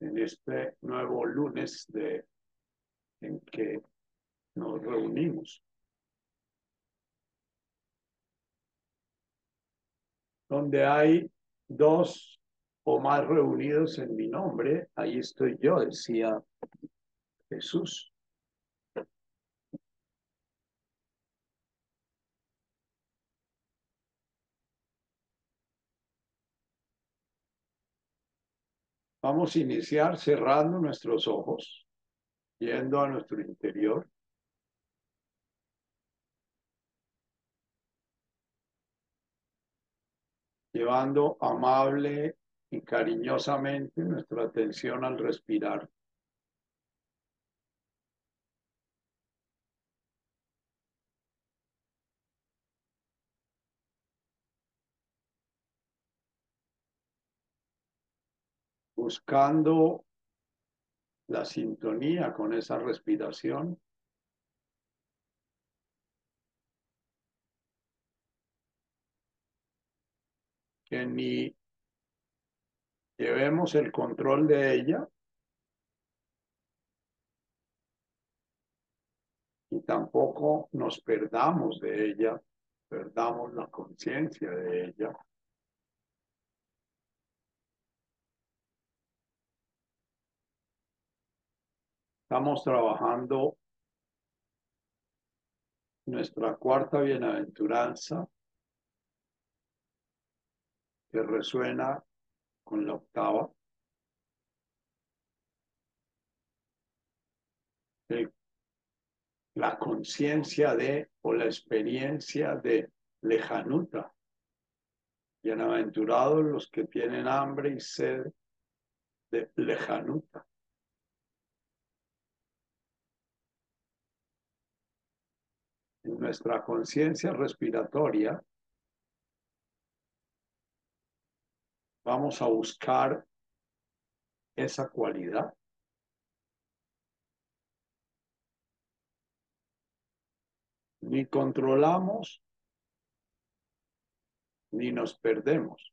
En este nuevo lunes de, en que nos reunimos. Donde hay dos o más reunidos en mi nombre, ahí estoy yo, decía Jesús. Vamos a iniciar cerrando nuestros ojos, yendo a nuestro interior. Llevando amable y cariñosamente nuestra atención al respirar. Buscando la sintonía con esa respiración. Que ni llevemos el control de ella y tampoco nos perdamos de ella, perdamos la conciencia de ella. Estamos trabajando nuestra cuarta bienaventuranza que resuena con la octava. la conciencia de o la experiencia de lejanuta. Bienaventurados los que tienen hambre y sed de lejanuta. En nuestra conciencia respiratoria, vamos a buscar esa cualidad. Ni controlamos, ni nos perdemos.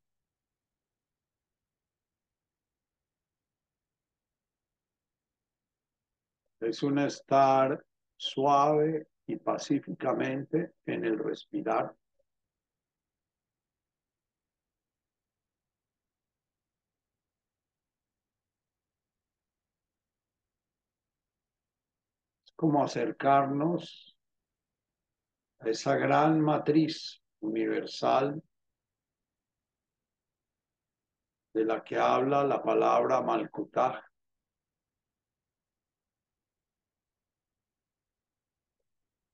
Es un estar suave y pacíficamente en el respirar. Es como acercarnos a esa gran matriz universal de la que habla la palabra Malkutaj.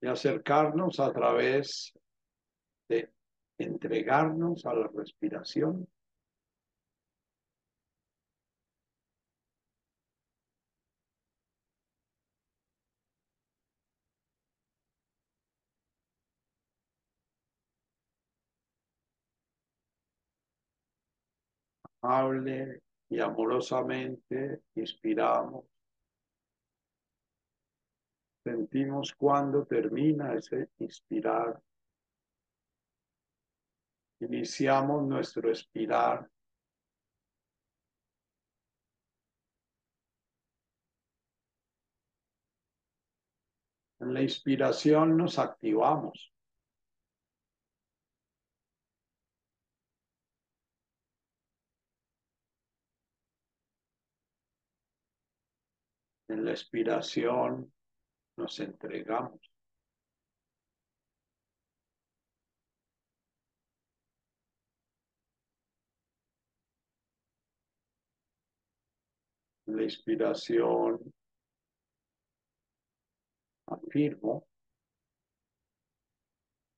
Y acercarnos a través de entregarnos a la respiración. Amable y amorosamente inspiramos sentimos cuando termina ese inspirar. Iniciamos nuestro expirar. En la inspiración nos activamos. En la expiración nos entregamos. La inspiración afirmo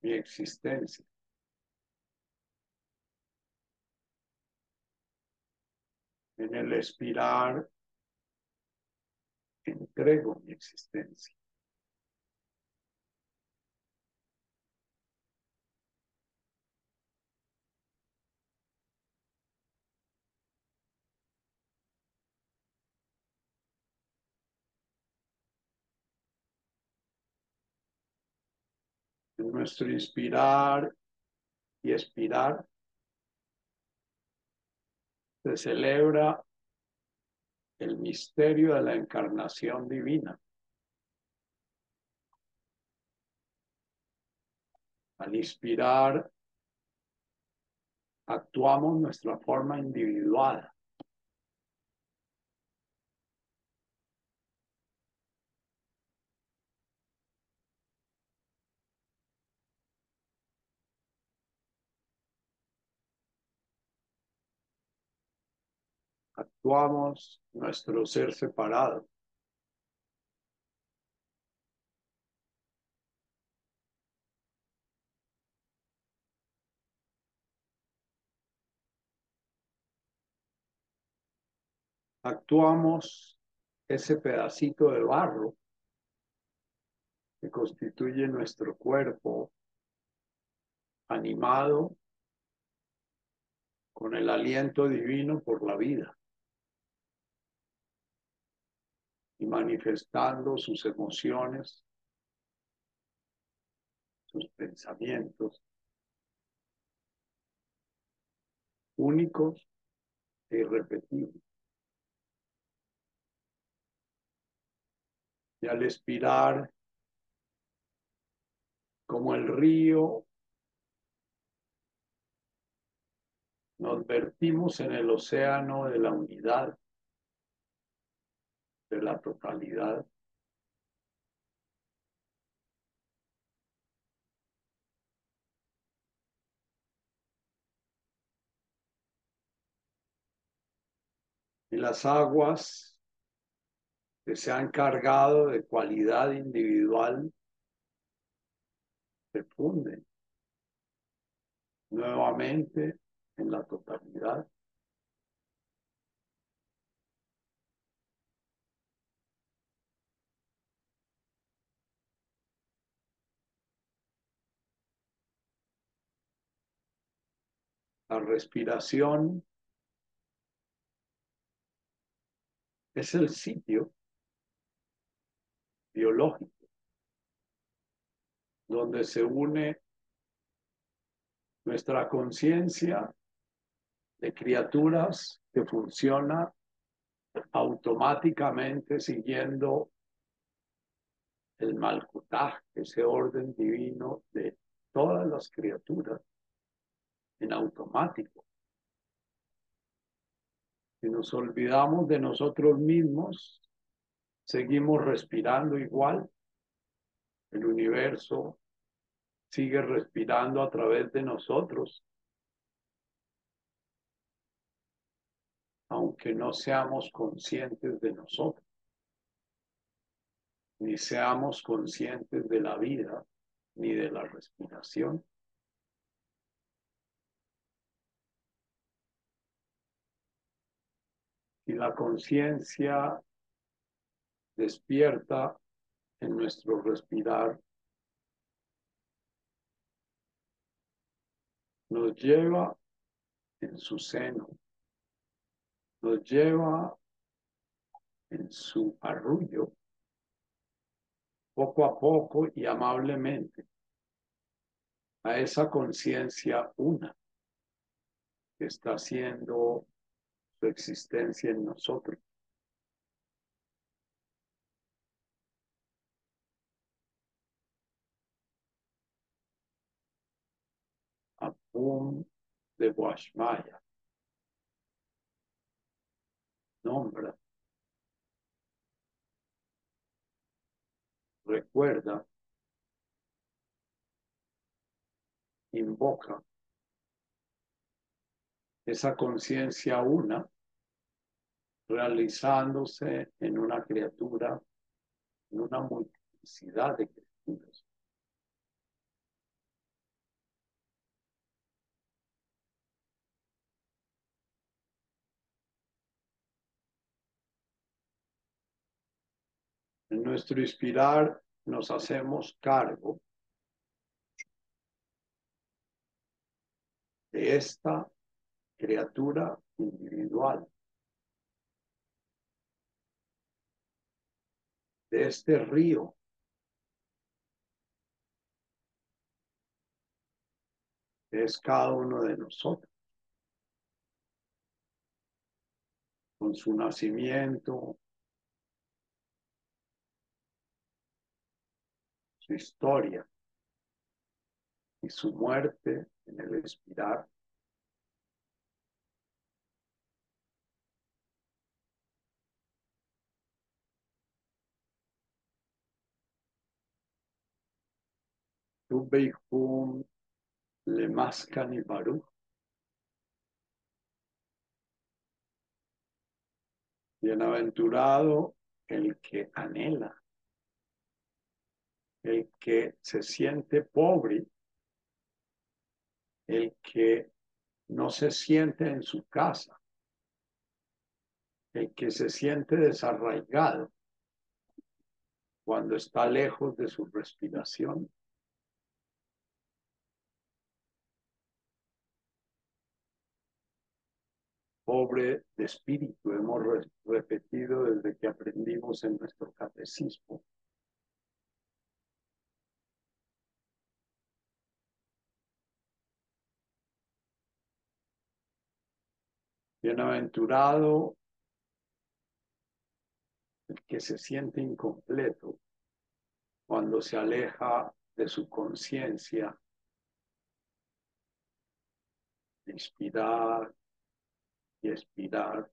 mi existencia. En el expirar entrego mi existencia. Nuestro inspirar y expirar se celebra el misterio de la encarnación divina. Al inspirar, actuamos nuestra forma individual. Actuamos nuestro ser separado. Actuamos ese pedacito de barro que constituye nuestro cuerpo animado con el aliento divino por la vida y manifestando sus emociones, sus pensamientos únicos e irrepetibles. Y al expirar, como el río, nos vertimos en el océano de la unidad, de la totalidad. Y las aguas que se han cargado de cualidad individual se funden nuevamente en la totalidad. La respiración es el sitio biológico donde se une nuestra conciencia de criaturas que funciona automáticamente siguiendo el malcutaj, ese orden divino de todas las criaturas en automático. Si nos olvidamos de nosotros mismos, seguimos respirando igual. El universo sigue respirando a través de nosotros. Aunque no seamos conscientes de nosotros, ni seamos conscientes de la vida, ni de la respiración. Y la conciencia despierta en nuestro respirar nos lleva en su seno, nos lleva en su arrullo, poco a poco y amablemente, a esa conciencia una que está haciendo su existencia en nosotros. Apum de Guashmaya. Nombra. Recuerda. Invoca esa conciencia una realizándose en una criatura, en una multiplicidad de criaturas. En nuestro inspirar nos hacemos cargo de esta criatura individual, de este río es cada uno de nosotros. Con su nacimiento, su historia y su muerte en el expirar. Tu le mascan y baruch. Bienaventurado el que anhela, el que se siente pobre, el que no se siente en su casa, el que se siente desarraigado cuando está lejos de su respiración. Pobre de espíritu, hemos repetido desde que aprendimos en nuestro catecismo. Bienaventurado el que se siente incompleto cuando se aleja de su conciencia, inspirar, y expirar.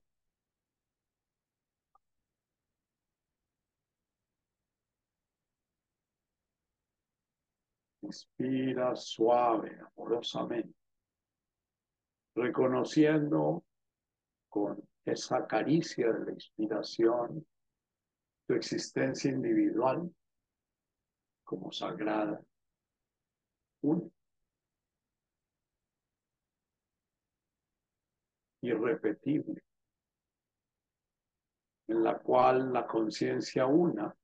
Inspira suave, amorosamente, reconociendo con esa caricia de la inspiración tu existencia individual como sagrada, única. Irrepetible, en la cual la conciencia una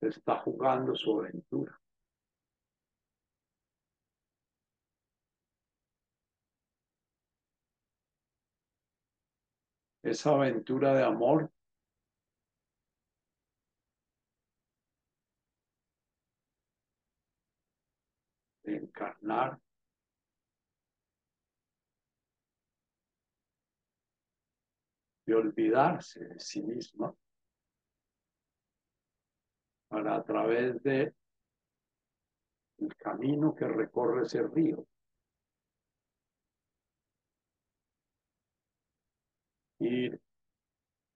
está jugando su aventura. Esa aventura de amor de encarnar de olvidarse de sí misma para a través de el camino que recorre ese río. Ir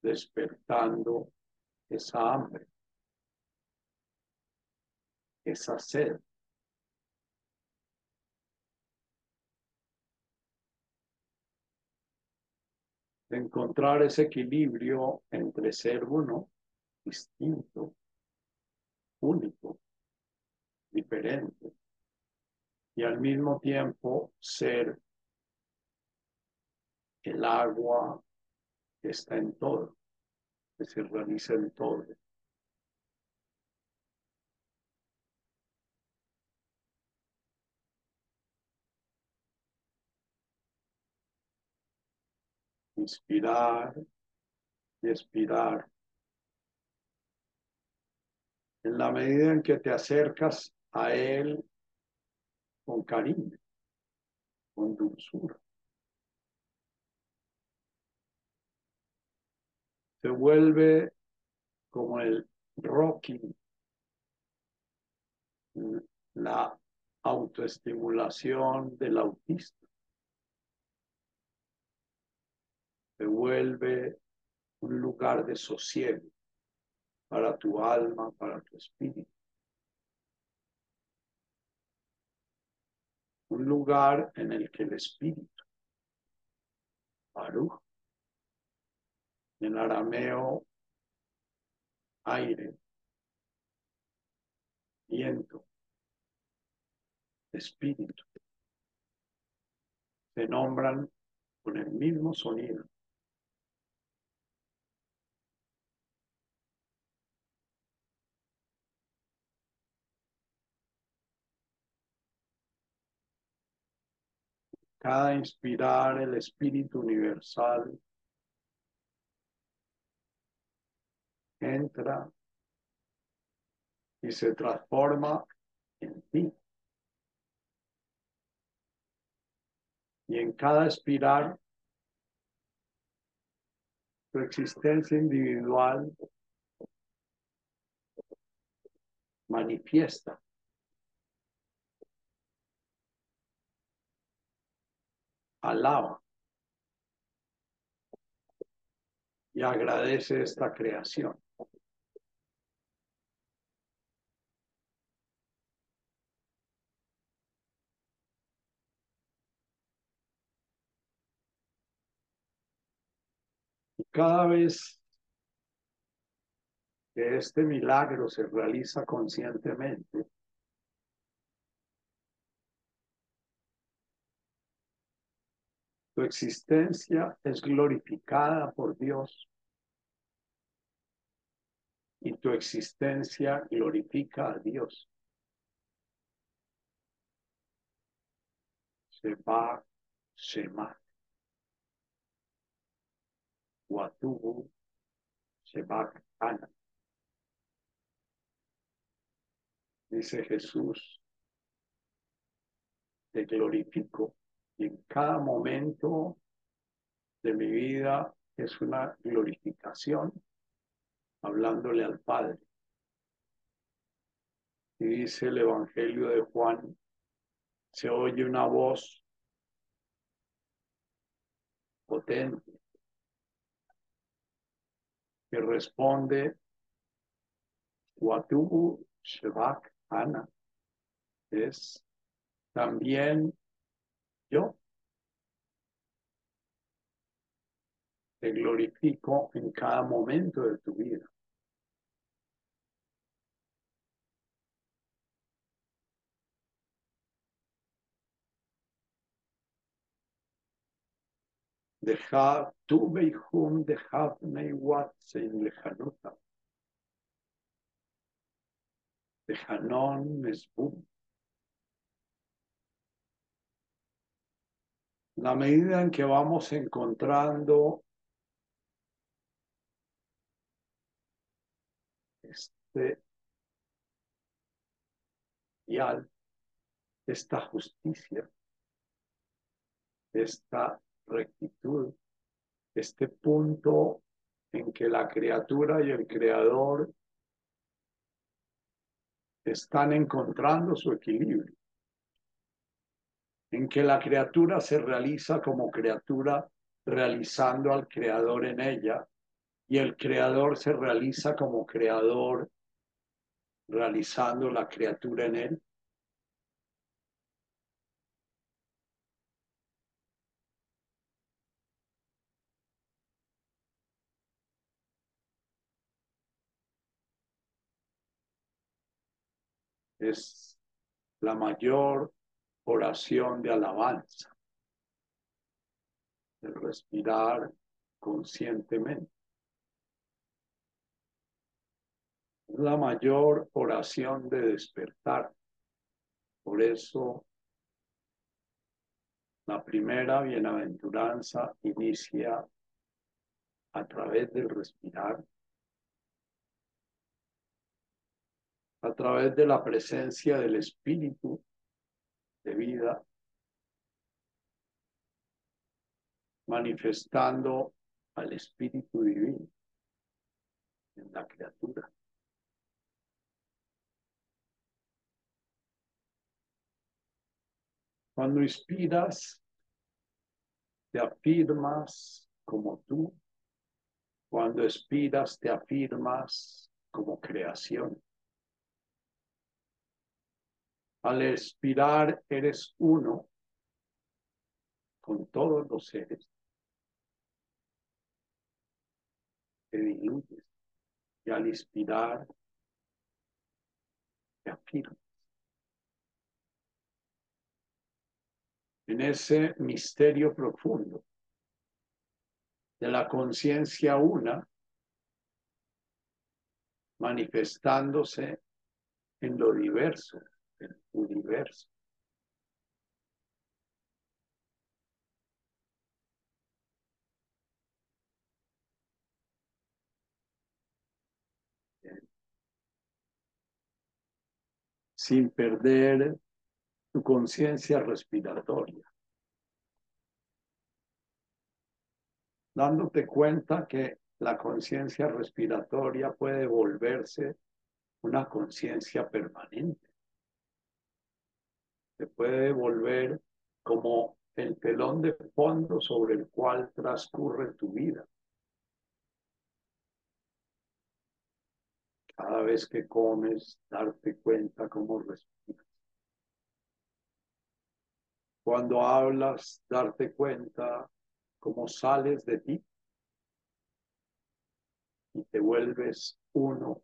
despertando esa hambre, esa sed encontrar ese equilibrio entre ser uno, distinto, único, diferente, y al mismo tiempo ser el agua que está en todo, que se realiza en todo. Inspirar y expirar. En la medida en que te acercas a Él con cariño, con dulzura. Se vuelve como el rocking, la autoestimulación del autista. Vuelve un lugar de sosiego para tu alma, para tu espíritu. Un lugar en el que el espíritu, Baruch, en arameo, aire, viento, espíritu, se nombran con el mismo sonido cada inspirar el espíritu universal entra y se transforma en ti. Y en cada espiral, tu existencia individual manifiesta. Alaba y agradece esta creación. Cada vez que este milagro se realiza conscientemente, tu existencia es glorificada por Dios y tu existencia glorifica a Dios. Seba, Shema. Watubu Shebak Ana. Dice Jesús, te glorifico en cada momento de mi vida es una glorificación hablándole al Padre. Y dice el Evangelio de Juan, se oye una voz potente que responde, Watubu Shebak Ana, es también yo. Te glorifico en cada momento de tu vida. Deja tu beijum, deja wat en lejanuta. Dejanon mesbum. La medida en que vamos encontrando este ideal, esta justicia, esta rectitud, este punto en que la criatura y el creador están encontrando su equilibrio, en que la criatura se realiza como criatura realizando al creador en ella y el creador se realiza como creador realizando la criatura en él. es la mayor oración de alabanza, el respirar conscientemente. La mayor oración de despertar. Por eso la primera bienaventuranza inicia a través del respirar a través de la presencia del Espíritu de vida, manifestando al Espíritu Divino en la criatura. Cuando inspiras, te afirmas como tú. Cuando expiras, te afirmas como creación. Al expirar eres uno con todos los seres. Te diluyes y al inspirar te afirmas. En ese misterio profundo de la conciencia una, manifestándose en lo diverso universo. sin perder tu conciencia respiratoria. Dándote cuenta que la conciencia respiratoria puede volverse una conciencia permanente. Se puede volver como el telón de fondo sobre el cual transcurre tu vida. Cada vez que comes, darte cuenta cómo respiras. Cuando hablas, darte cuenta cómo sales de ti y te vuelves uno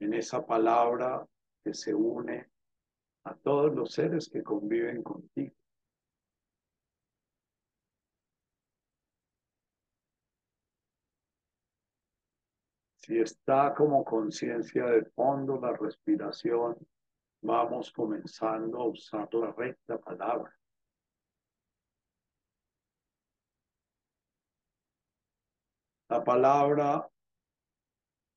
en esa palabra que se une a todos los seres que conviven contigo. Si está como conciencia de fondo la respiración, vamos comenzando a usar la recta palabra. La palabra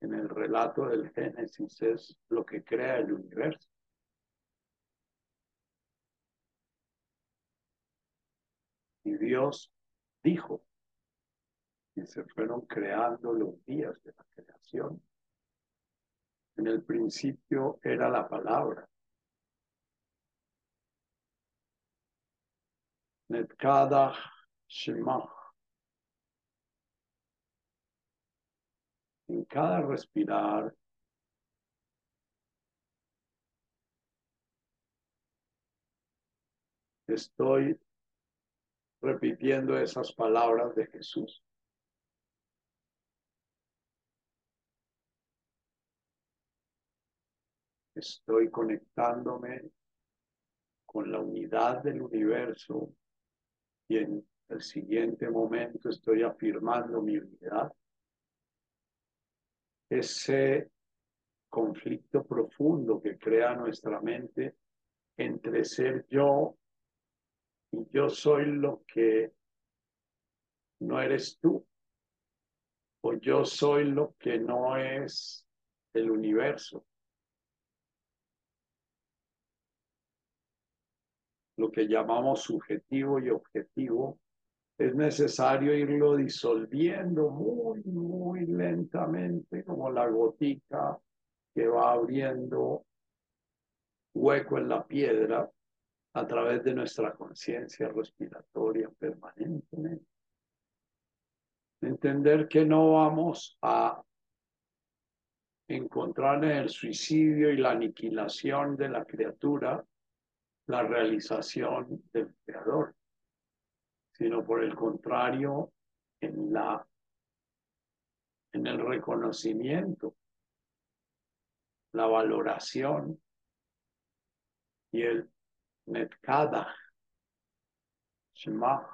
en el relato del Génesis es lo que crea el universo. Y Dios dijo, y se fueron creando los días de la creación. En el principio era la palabra. Netkada Shema. En cada respirar estoy repitiendo esas palabras de Jesús. Estoy conectándome con la unidad del universo y en el siguiente momento estoy afirmando mi unidad. Ese conflicto profundo que crea nuestra mente entre ser yo y yo soy lo que no eres tú, o yo soy lo que no es el universo. Lo que llamamos subjetivo y objetivo, es necesario irlo disolviendo muy, muy lentamente, como la gotica que va abriendo hueco en la piedra a través de nuestra conciencia respiratoria permanentemente. Entender que no vamos a encontrar en el suicidio y la aniquilación de la criatura la realización del creador, sino por el contrario, en la en el reconocimiento, la valoración y el Netkada, Shema,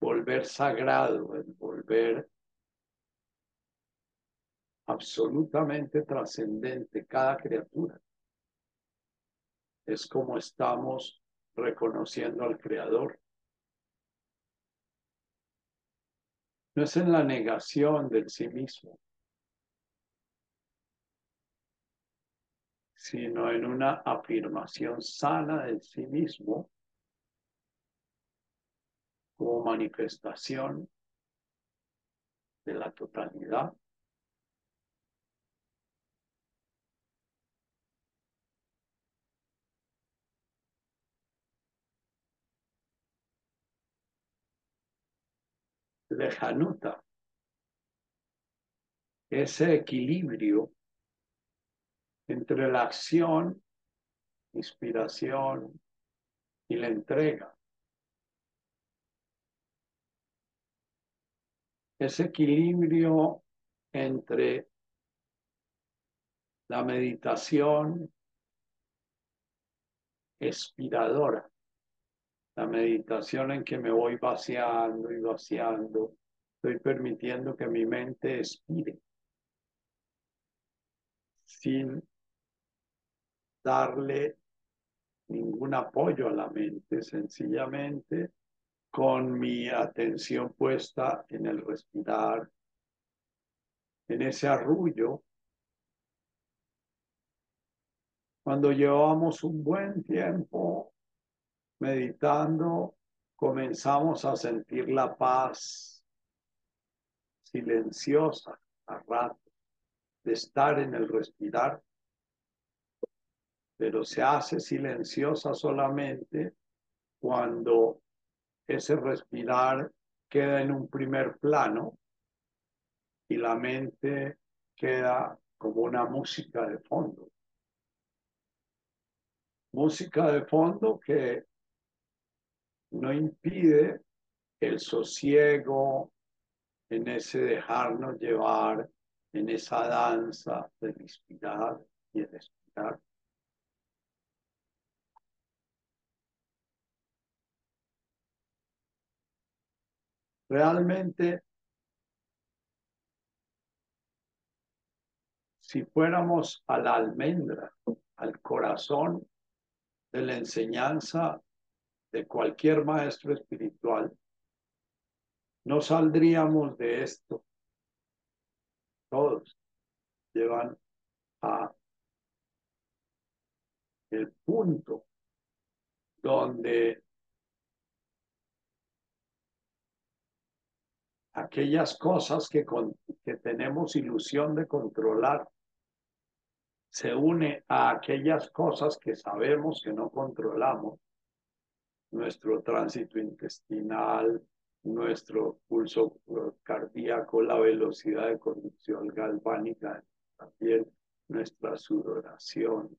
volver sagrado, el volver absolutamente trascendente cada criatura. Es como estamos reconociendo al Creador. No es en la negación del sí mismo, sino en una afirmación sana de sí mismo como manifestación de la totalidad. Januta, ese equilibrio entre la acción, inspiración y la entrega. Ese equilibrio entre la meditación expiradora, la meditación en que me voy vaciando y vaciando, estoy permitiendo que mi mente expire sin darle ningún apoyo a la mente, sencillamente con mi atención puesta en el respirar en ese arrullo, cuando llevamos un buen tiempo meditando, comenzamos a sentir la paz silenciosa a rato de estar en el respirar, pero se hace silenciosa solamente cuando ese respirar queda en un primer plano y la mente queda como una música de fondo. Música de fondo que no impide el sosiego en ese dejarnos llevar, en esa danza del inspirar y el expirar. Realmente, si fuéramos a la almendra, al corazón de la enseñanza de cualquier maestro espiritual, no saldríamos de esto. Todos llevan a el punto donde aquellas cosas que, que tenemos ilusión de controlar se une a aquellas cosas que sabemos que no controlamos, nuestro tránsito intestinal, nuestro pulso cardíaco, la velocidad de conducción galvánica, también nuestra sudoración,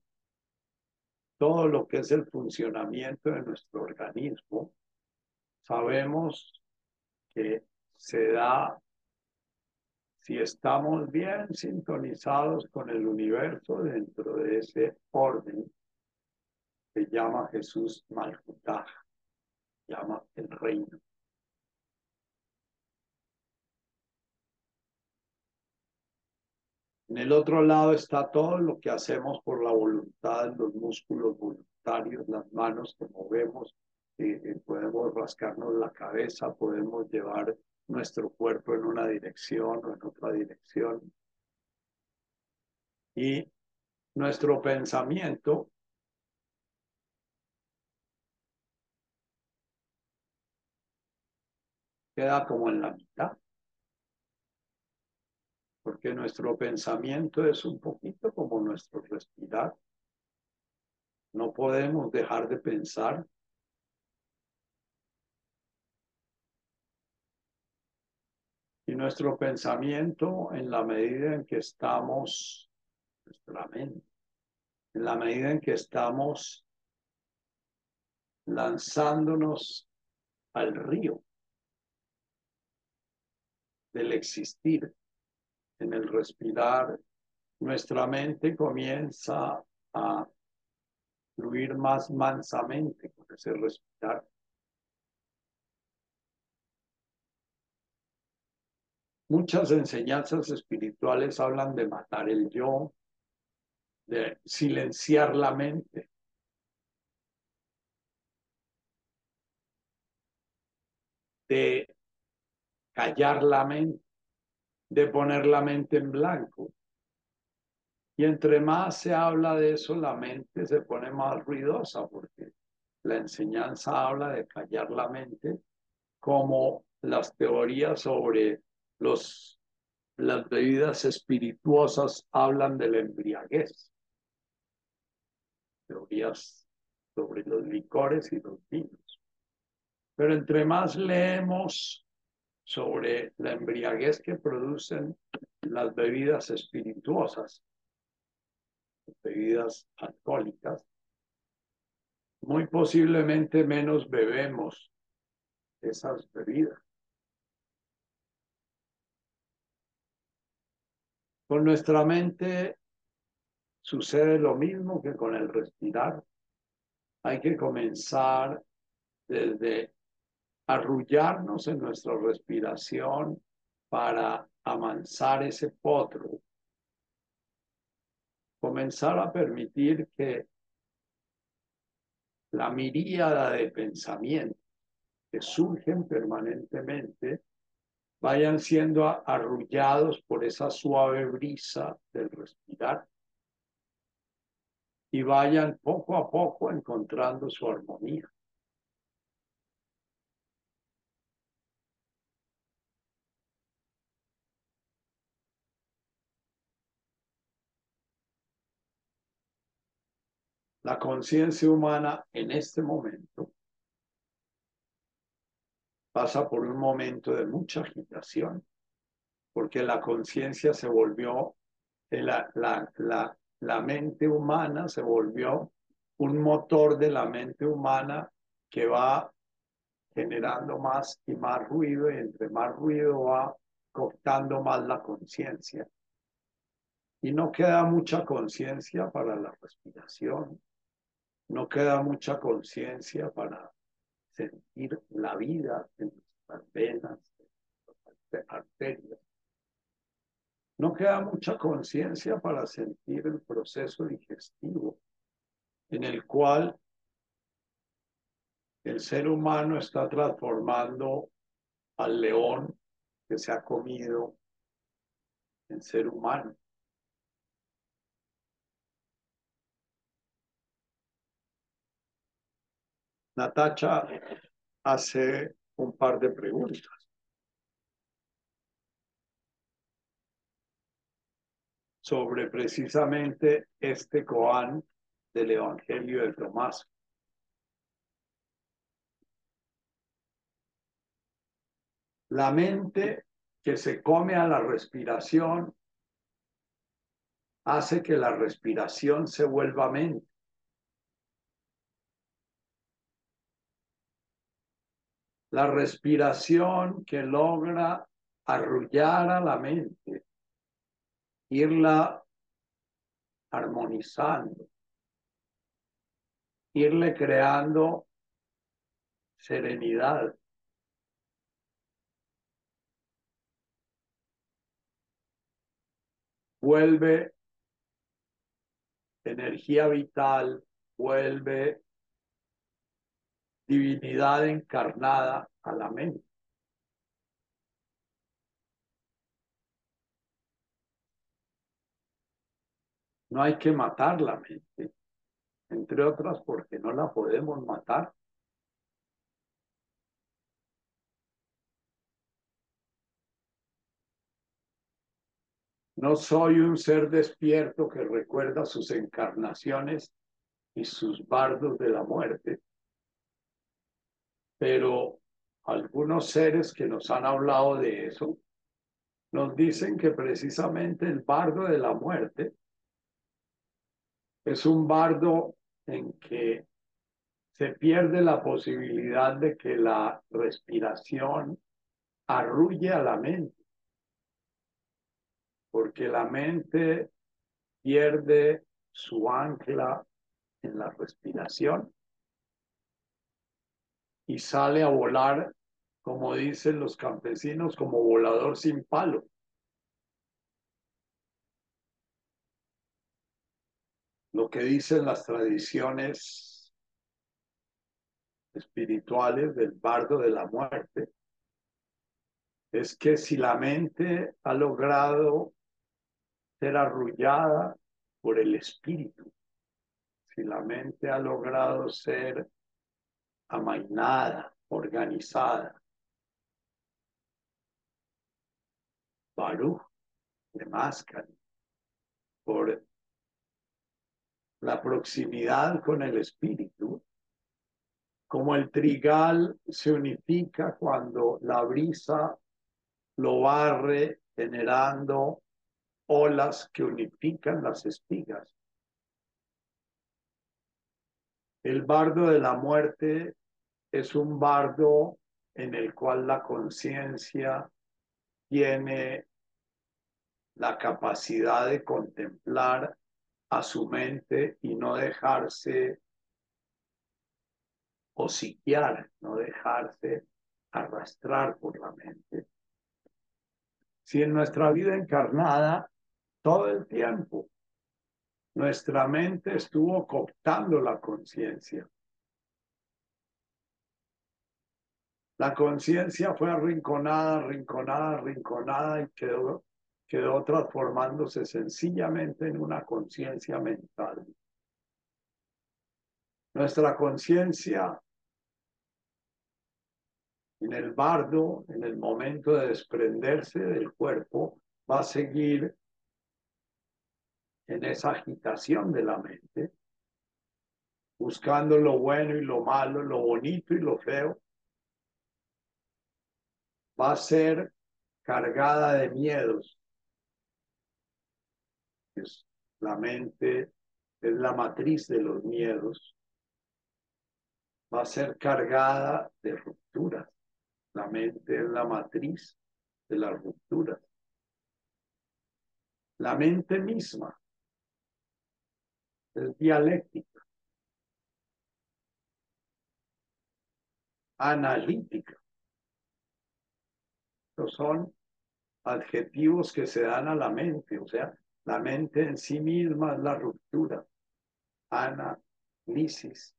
todo lo que es el funcionamiento de nuestro organismo, sabemos que se da si estamos bien sintonizados con el universo dentro de ese orden que llama Jesús Malkutaj, llama el reino. En el otro lado está todo lo que hacemos por la voluntad, los músculos voluntarios, las manos que movemos, eh, eh, podemos rascarnos la cabeza, podemos llevar nuestro cuerpo en una dirección o en otra dirección. Y nuestro pensamiento queda como en la mitad. Porque nuestro pensamiento es un poquito como nuestro respirar. No podemos dejar de pensar Y nuestro pensamiento, en la medida en que estamos, nuestra mente, en la medida en que estamos lanzándonos al río del existir, en el respirar, nuestra mente comienza a fluir más mansamente con ese respirar. Muchas enseñanzas espirituales hablan de matar el yo, de silenciar la mente. de callar la mente, de poner la mente en blanco. Y entre más se habla de eso, la mente se pone más ruidosa porque la enseñanza habla de callar la mente como las teorías sobre los, las bebidas espirituosas hablan de la embriaguez. Teorías sobre los licores y los vinos. Pero entre más leemos sobre la embriaguez que producen las bebidas espirituosas, bebidas alcohólicas, muy posiblemente menos bebemos esas bebidas. Con nuestra mente sucede lo mismo que con el respirar. Hay que comenzar desde arrullarnos en nuestra respiración para amansar ese potro. Comenzar a permitir que la miríada de pensamientos que surgen permanentemente vayan siendo arrullados por esa suave brisa del respirar y vayan poco a poco encontrando su armonía. La conciencia humana en este momento pasa por un momento de mucha agitación, porque la conciencia se volvió, la, la, la, la mente humana se volvió un motor de la mente humana que va generando más y más ruido y entre más ruido va cortando más la conciencia. Y no queda mucha conciencia para la respiración, no queda mucha conciencia para sentir la vida en nuestras venas, en nuestras arterias. No queda mucha conciencia para sentir el proceso digestivo en el cual el ser humano está transformando al león que se ha comido en ser humano. Natacha hace un par de preguntas. sobre precisamente este Coán del Evangelio de Tomás. La mente que se come a la respiración hace que la respiración se vuelva mente. La respiración que logra arrullar a la mente, irla armonizando, irle creando serenidad. Vuelve energía vital, vuelve divinidad encarnada a la mente. No hay que matar la mente, entre otras porque no la podemos matar. No soy un ser despierto que recuerda sus encarnaciones y sus bardos de la muerte pero algunos seres que nos han hablado de eso nos dicen que precisamente el bardo de la muerte es un bardo en que se pierde la posibilidad de que la respiración arrulle a la mente, porque la mente pierde su ancla en la respiración y sale a volar, como dicen los campesinos, como volador sin palo. Lo que dicen las tradiciones espirituales del bardo de la muerte es que si la mente ha logrado ser arrullada por el espíritu, si la mente ha logrado ser amainada, organizada. Baruch de máscara por la proximidad con el espíritu, como el trigal se unifica cuando la brisa lo barre generando olas que unifican las espigas. El bardo de la muerte es un bardo en el cual la conciencia tiene la capacidad de contemplar a su mente y no dejarse hociquear, no dejarse arrastrar por la mente. Si en nuestra vida encarnada todo el tiempo nuestra mente estuvo cooptando la conciencia. La conciencia fue arrinconada, arrinconada, arrinconada y quedó, quedó transformándose sencillamente en una conciencia mental. Nuestra conciencia en el bardo, en el momento de desprenderse del cuerpo, va a seguir en esa agitación de la mente, buscando lo bueno y lo malo, lo bonito y lo feo, va a ser cargada de miedos. La mente es la matriz de los miedos. Va a ser cargada de rupturas. La mente es la matriz de las rupturas. La mente misma es dialéctica, analítica. Estos son adjetivos que se dan a la mente, o sea, la mente en sí misma es la ruptura. Análisis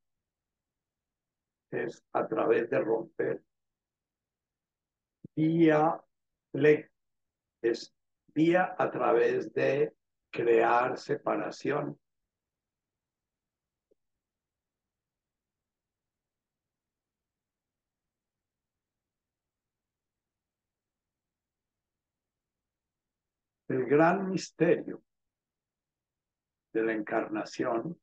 es a través de romper. Día es día a través de crear separación. El gran misterio de la encarnación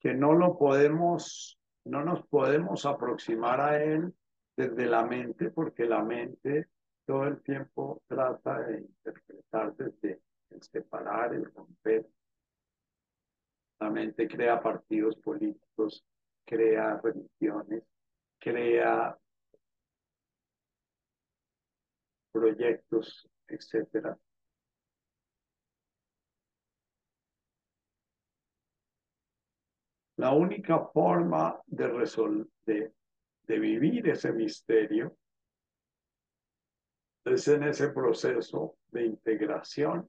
que no lo podemos, no nos podemos aproximar a él desde la mente, porque la mente todo el tiempo trata de interpretar desde el separar, el romper. La mente crea partidos políticos, crea religiones, crea proyectos etcétera. La única forma de, resolver, de vivir ese misterio es en ese proceso de integración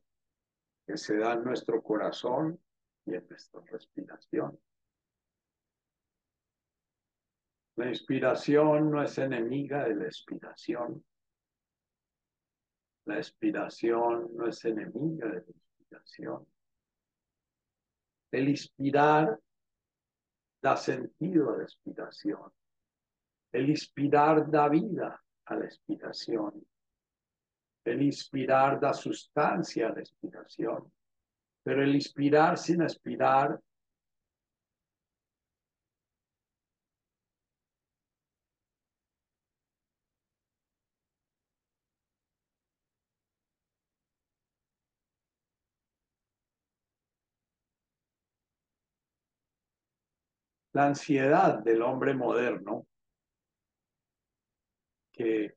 que se da en nuestro corazón y en nuestra respiración. La inspiración no es enemiga de la expiración. La expiración no es enemiga de la inspiración. El inspirar da sentido a la expiración. El inspirar da vida a la expiración. El inspirar da sustancia a la expiración. Pero el inspirar sin aspirar la ansiedad del hombre moderno, que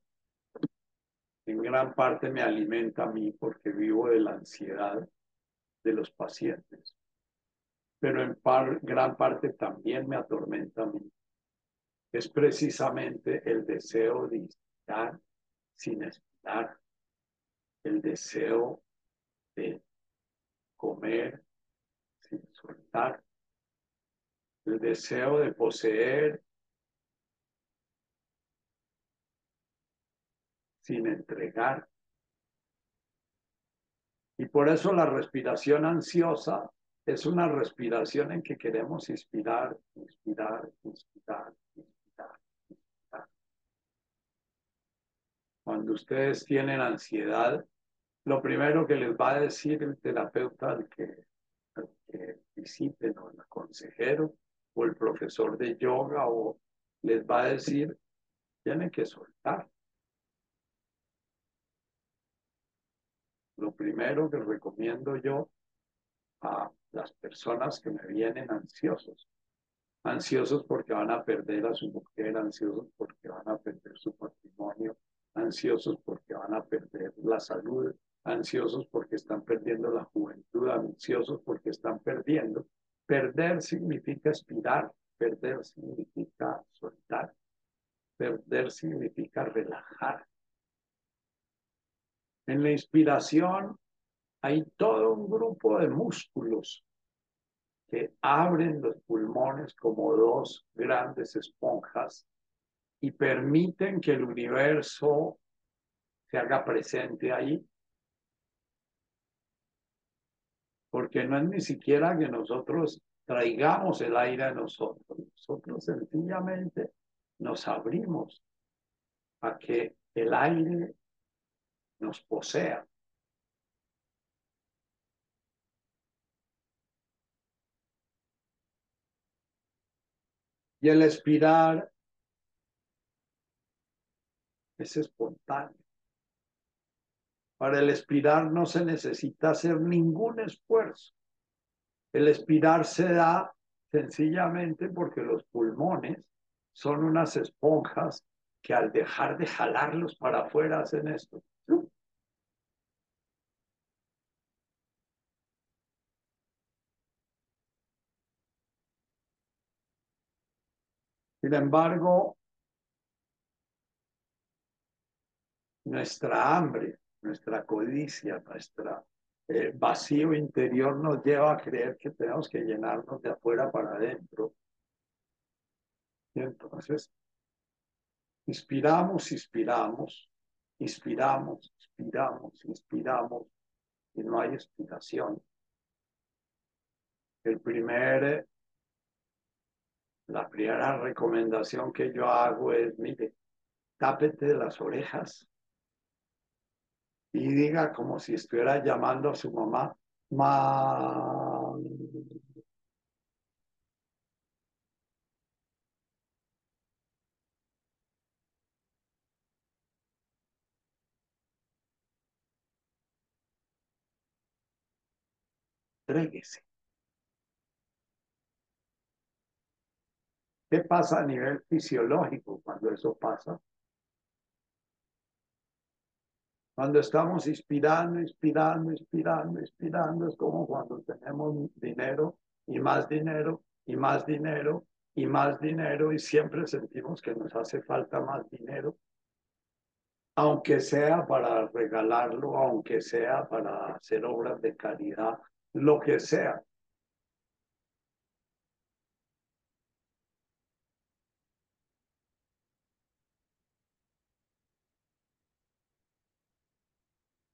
en gran parte me alimenta a mí porque vivo de la ansiedad de los pacientes, pero en gran parte también me atormenta a mí. Es precisamente el deseo de estar sin esperar, el deseo de comer sin soltar, el deseo de poseer sin entregar. Y por eso la respiración ansiosa es una respiración en que queremos inspirar, inspirar, inspirar, inspirar. Cuando ustedes tienen ansiedad, lo primero que les va a decir el terapeuta al que, al que visiten o el consejero o el profesor de yoga o les va a decir, tienen que soltar. Lo primero que recomiendo yo a las personas que me vienen ansiosos, ansiosos porque van a perder a su mujer, ansiosos porque van a perder su patrimonio, ansiosos porque van a perder la salud, ansiosos porque están perdiendo la juventud, ansiosos porque están perdiendo Perder significa expirar, perder significa soltar, perder significa relajar. En la inspiración hay todo un grupo de músculos que abren los pulmones como dos grandes esponjas y permiten que el universo se haga presente ahí. Porque no es ni siquiera que nosotros traigamos el aire a nosotros, nosotros sencillamente nos abrimos a que el aire nos posea. Y el expirar es espontáneo. Para el expirar no se necesita hacer ningún esfuerzo. El expirar se da sencillamente porque los pulmones son unas esponjas que al dejar de jalarlos para afuera hacen esto. Sin embargo, nuestra hambre, nuestra codicia, nuestro eh, vacío interior nos lleva a creer que tenemos que llenarnos de afuera para adentro. Y entonces, inspiramos, inspiramos, inspiramos, inspiramos, inspiramos, y no hay inspiración. El primer la primera recomendación que yo hago es, mire, tápete las orejas y diga como si estuviera llamando a su mamá, ma. ¿Qué pasa a nivel fisiológico cuando eso pasa? Cuando estamos inspirando, inspirando, inspirando, inspirando, es como cuando tenemos dinero y más dinero y más dinero y más dinero y siempre sentimos que nos hace falta más dinero, aunque sea para regalarlo, aunque sea para hacer obras de caridad, lo que sea.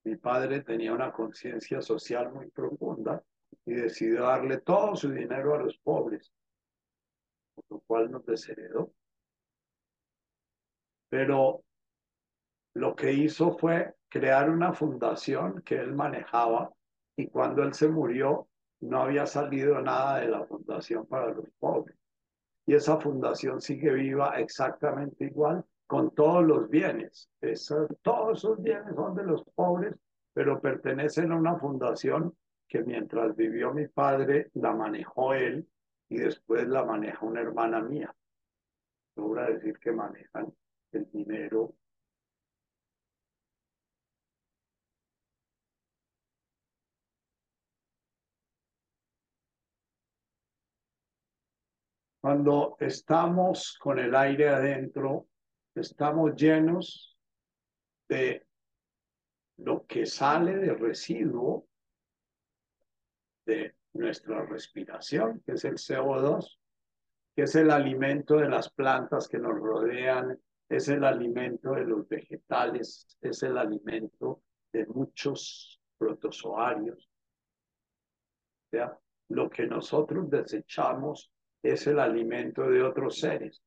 Mi padre tenía una conciencia social muy profunda y decidió darle todo su dinero a los pobres, lo cual nos desheredó. Pero lo que hizo fue crear una fundación que él manejaba y cuando él se murió no había salido nada de la fundación para los pobres. Y esa fundación sigue viva exactamente igual con todos los bienes. todos esos bienes son de los pobres, pero pertenecen a una fundación que mientras vivió mi padre la manejó él y después la maneja una hermana mía. Sobra decir que manejan el dinero Cuando estamos con el aire adentro, estamos llenos de lo que sale de residuo de nuestra respiración, que es el CO2, que es el alimento de las plantas que nos rodean, es el alimento de los vegetales, es el alimento de muchos protozoarios. O sea, lo que nosotros desechamos es el alimento de otros seres.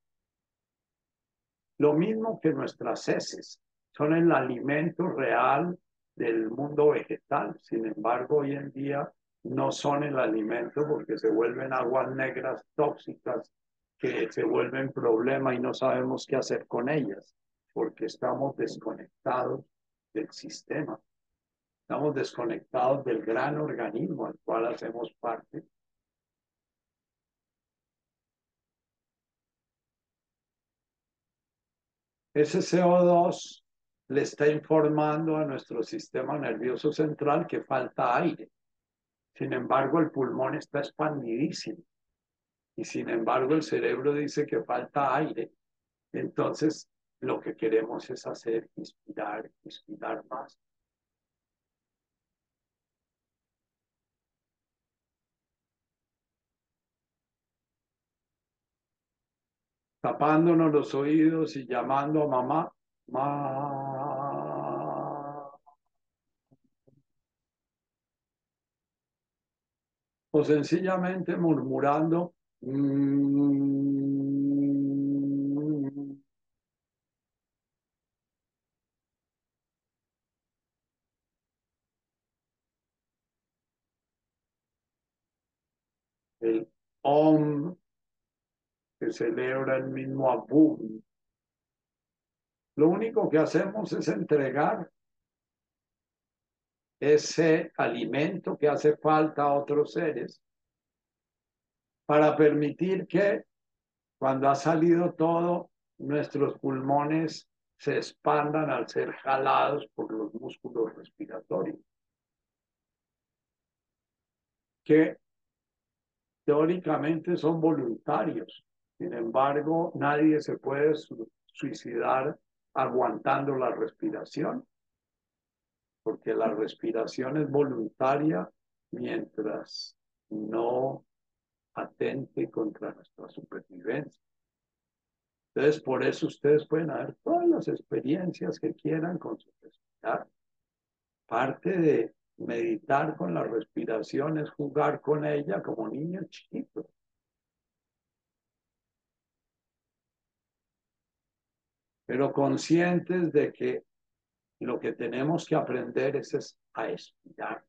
Lo mismo que nuestras heces son el alimento real del mundo vegetal. Sin embargo, hoy en día no son el alimento porque se vuelven aguas negras tóxicas que se vuelven problema y no sabemos qué hacer con ellas porque estamos desconectados del sistema. Estamos desconectados del gran organismo al cual hacemos parte Ese CO2 le está informando a nuestro sistema nervioso central que falta aire. Sin embargo, el pulmón está expandidísimo. Y sin embargo, el cerebro dice que falta aire. Entonces, lo que queremos es hacer inspirar, inspirar más. Tapándonos los oídos y llamando a mamá. O sencillamente murmurando. "Mm". El Om celebra el mismo Abum. Lo único que hacemos es entregar ese alimento que hace falta a otros seres para permitir que cuando ha salido todo, nuestros pulmones se expandan al ser jalados por los músculos respiratorios. Que teóricamente son voluntarios. Sin embargo, nadie se puede suicidar aguantando la respiración, porque la respiración es voluntaria mientras no atente contra nuestra supervivencia. Entonces, por eso ustedes pueden haber todas las experiencias que quieran con su respirar. Parte de meditar con la respiración es jugar con ella como niño chiquito. Pero conscientes de que lo que tenemos que aprender es, a expirar.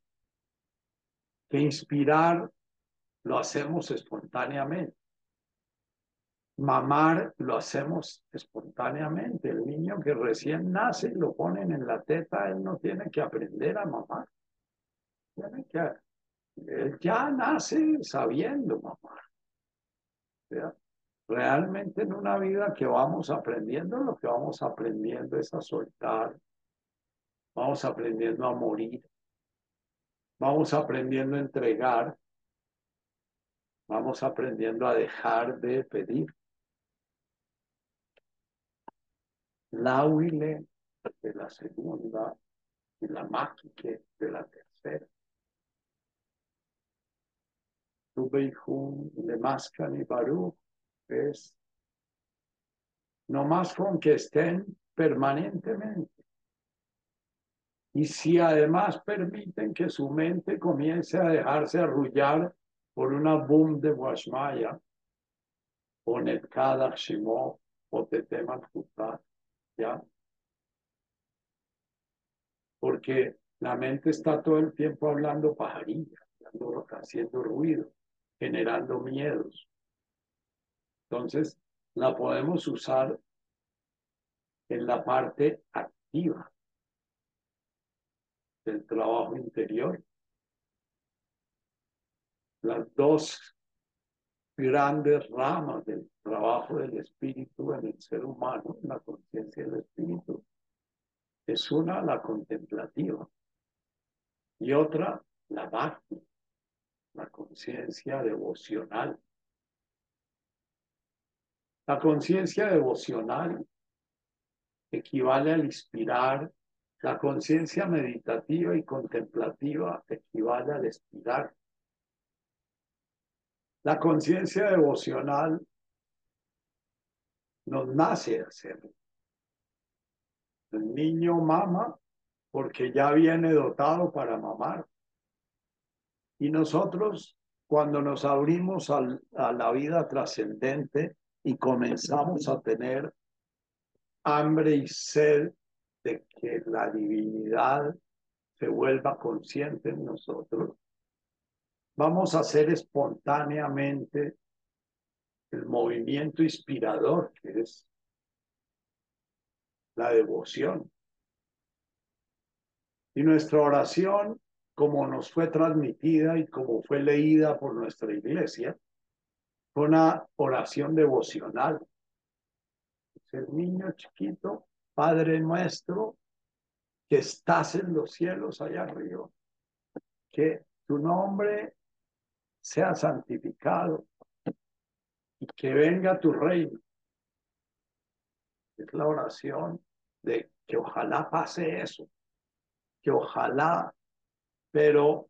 Que inspirar lo hacemos espontáneamente. Mamar lo hacemos espontáneamente. El niño que recién nace y lo ponen en la teta, él no tiene que aprender a mamar. Tiene que, él ya nace sabiendo mamar. Realmente en una vida que vamos aprendiendo, lo que vamos aprendiendo es a soltar. Vamos aprendiendo a morir. Vamos aprendiendo a entregar Vamos aprendiendo a dejar de pedir. La huile de la segunda y la máquique de la tercera. Tu de Mascan y Baruch no más con que estén permanentemente. Y si además permiten que su mente comience a dejarse arrullar por una boom de Washmaya, o Netkada Shimo, o Teteman ¿ya? Porque la mente está todo el tiempo hablando pajarilla, haciendo ruido, generando miedos. Entonces, la podemos usar en la parte activa del trabajo interior las dos grandes ramas del trabajo del espíritu en el ser humano, la conciencia del espíritu. Es una la contemplativa y otra la bhakti, la conciencia devocional. La conciencia devocional equivale al inspirar, la conciencia meditativa y contemplativa equivale al expirar. La conciencia devocional nos nace hacerlo. El niño mama porque ya viene dotado para mamar. Y nosotros, cuando nos abrimos a la vida trascendente y comenzamos a tener hambre y sed de que la divinidad se vuelva consciente en nosotros, vamos a hacer espontáneamente el movimiento inspirador que es la devoción. Y nuestra oración, como nos fue transmitida y como fue leída por nuestra iglesia, una oración devocional. el niño chiquito, Padre nuestro, que estás en los cielos allá arriba, que tu nombre sea santificado y que venga tu reino. Es la oración de que ojalá pase eso, que ojalá, pero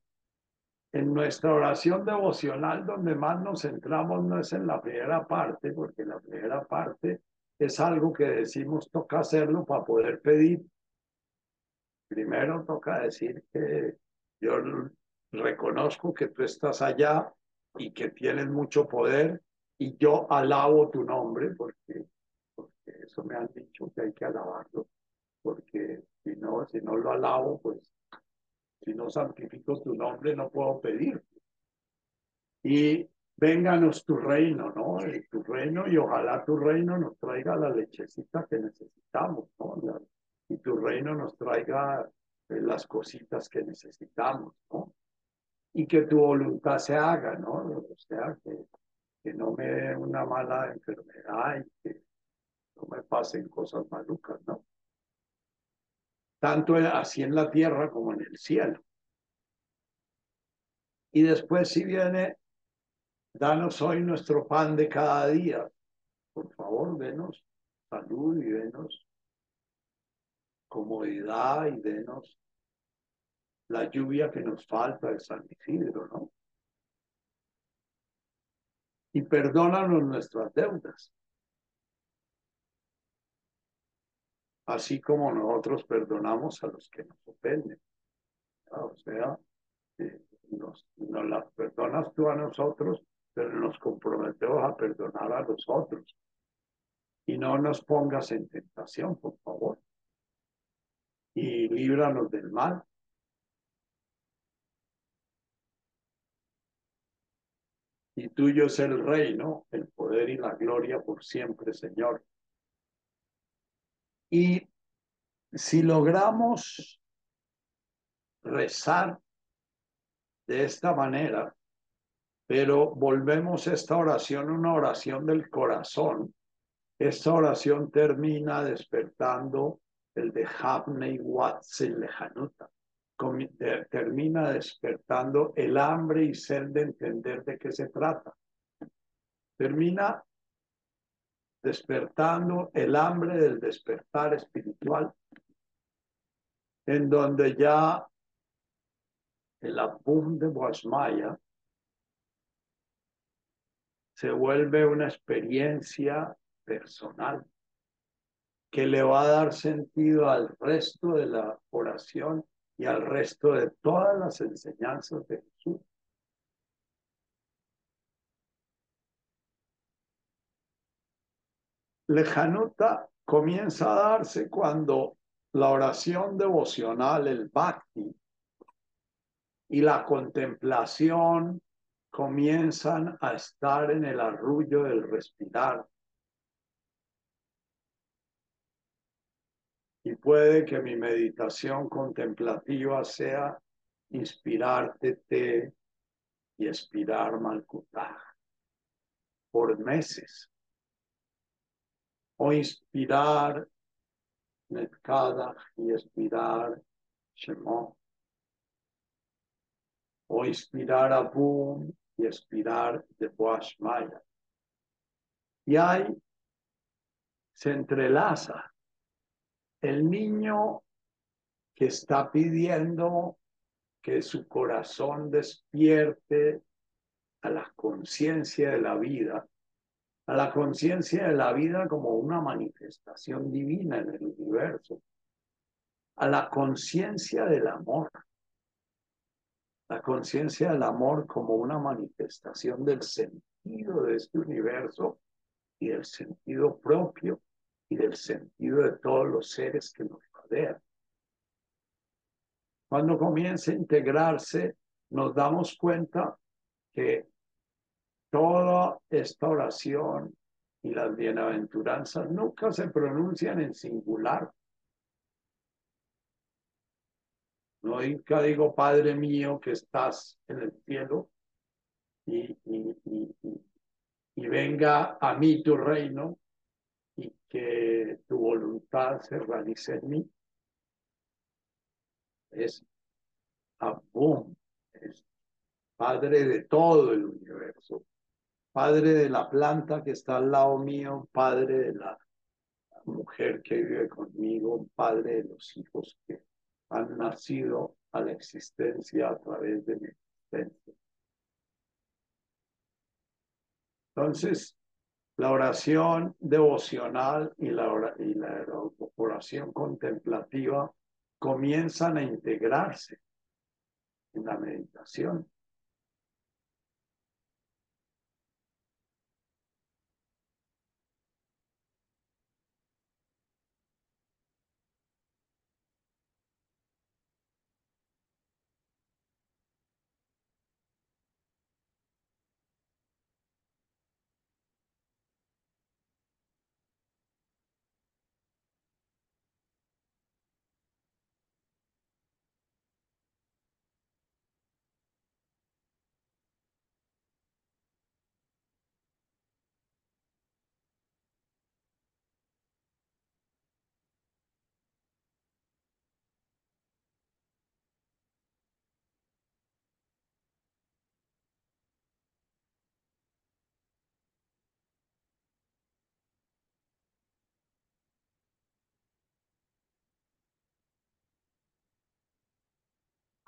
en nuestra oración devocional donde más nos centramos no es en la primera parte, porque la primera parte es algo que decimos toca hacerlo para poder pedir. Primero toca decir que yo reconozco que tú estás allá y que tienes mucho poder y yo alabo tu nombre porque, porque eso me han dicho que hay que alabarlo, porque si no, si no lo alabo, pues si no santifico tu nombre no puedo pedir. Y vénganos tu reino, ¿no? Tu reino y ojalá tu reino nos traiga la lechecita que necesitamos, ¿no? y tu reino nos traiga eh, las cositas que necesitamos, ¿no? Y que tu voluntad se haga, ¿no? O sea, que, que no me dé una mala enfermedad y que no me pasen cosas malucas, ¿no? Tanto así en la tierra como en el cielo. Y después si viene, danos hoy nuestro pan de cada día. Por favor, denos salud y denos comodidad y denos la lluvia que nos falta de San Isidro, ¿no? Y perdónanos nuestras deudas. Así como nosotros perdonamos a los que nos ofenden. O sea, eh, nos, nos las perdonas tú a nosotros, pero nos comprometemos a perdonar a los otros. Y no nos pongas en tentación, por favor. Y líbranos del mal. Y tuyo es el reino, el poder y la gloria por siempre, Señor. Y si logramos rezar de esta manera, pero volvemos esta oración una oración del corazón. Esta oración termina despertando el de Havnei Watzel Lejanuta. Termina despertando el hambre y sed de entender de qué se trata. Termina despertando el hambre del despertar espiritual, en donde ya el Abum de Boasmaya se vuelve una experiencia personal que le va a dar sentido al resto de la oración y al resto de todas las enseñanzas de Jesús. Lejanuta comienza a darse cuando la oración devocional, el bhakti, y la contemplación comienzan a estar en el arrullo del respirar. Y puede que mi meditación contemplativa sea inspirarte te y expirar malkutaj por meses. O inspirar Netkada y expirar Shemot o inspirar a Boom y expirar de Boash Maya. Y ahí se entrelaza el niño que está pidiendo que su corazón despierte a la conciencia de la vida, a la conciencia de la vida como una manifestación divina en el universo, a la conciencia del amor, la conciencia del amor como una manifestación del sentido de este universo y del sentido propio y del sentido de todos los seres que nos rodean. Cuando comienza a integrarse, nos damos cuenta que toda esta oración y las bienaventuranzas nunca se pronuncian en singular, Nunca digo, Padre mío que estás en el cielo y, venga a mí tu reino y que tu voluntad se realice en mí. Es Abum, es Padre de todo el universo, padre de la planta que está al lado mío, padre de la mujer que vive conmigo, padre de los hijos que han nacido a la existencia a través de mi existencia. Entonces, la oración devocional y la, oración contemplativa comienzan a integrarse en la meditación.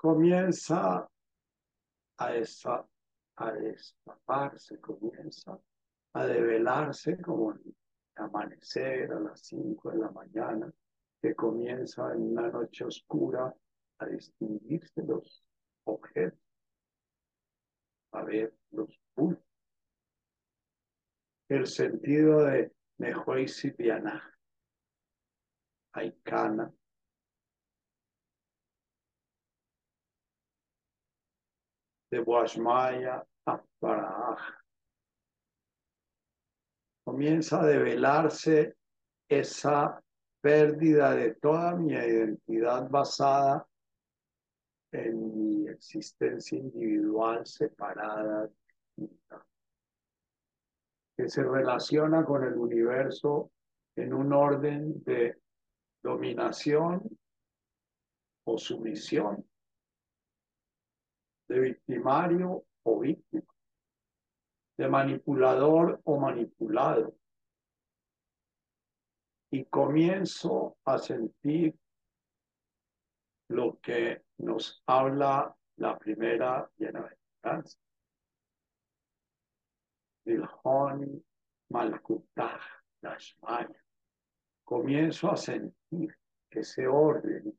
Comienza a, esa, a destaparse, comienza a develarse como el amanecer a las 5 de la mañana, que comienza en una noche oscura a distinguirse los objetos, a ver los puntos. El sentido de Nehuay Sipiana, Aikana, de Guashmaya a Comienza a develarse esa pérdida de toda mi identidad basada en mi existencia individual separada, que se relaciona con el universo en un orden de dominación o sumisión de victimario o víctima, de manipulador o manipulado. Y comienzo a sentir lo que nos habla la primera bienaventuranza. Ilhoni Malkutah Dashmaya. Comienzo a sentir ese orden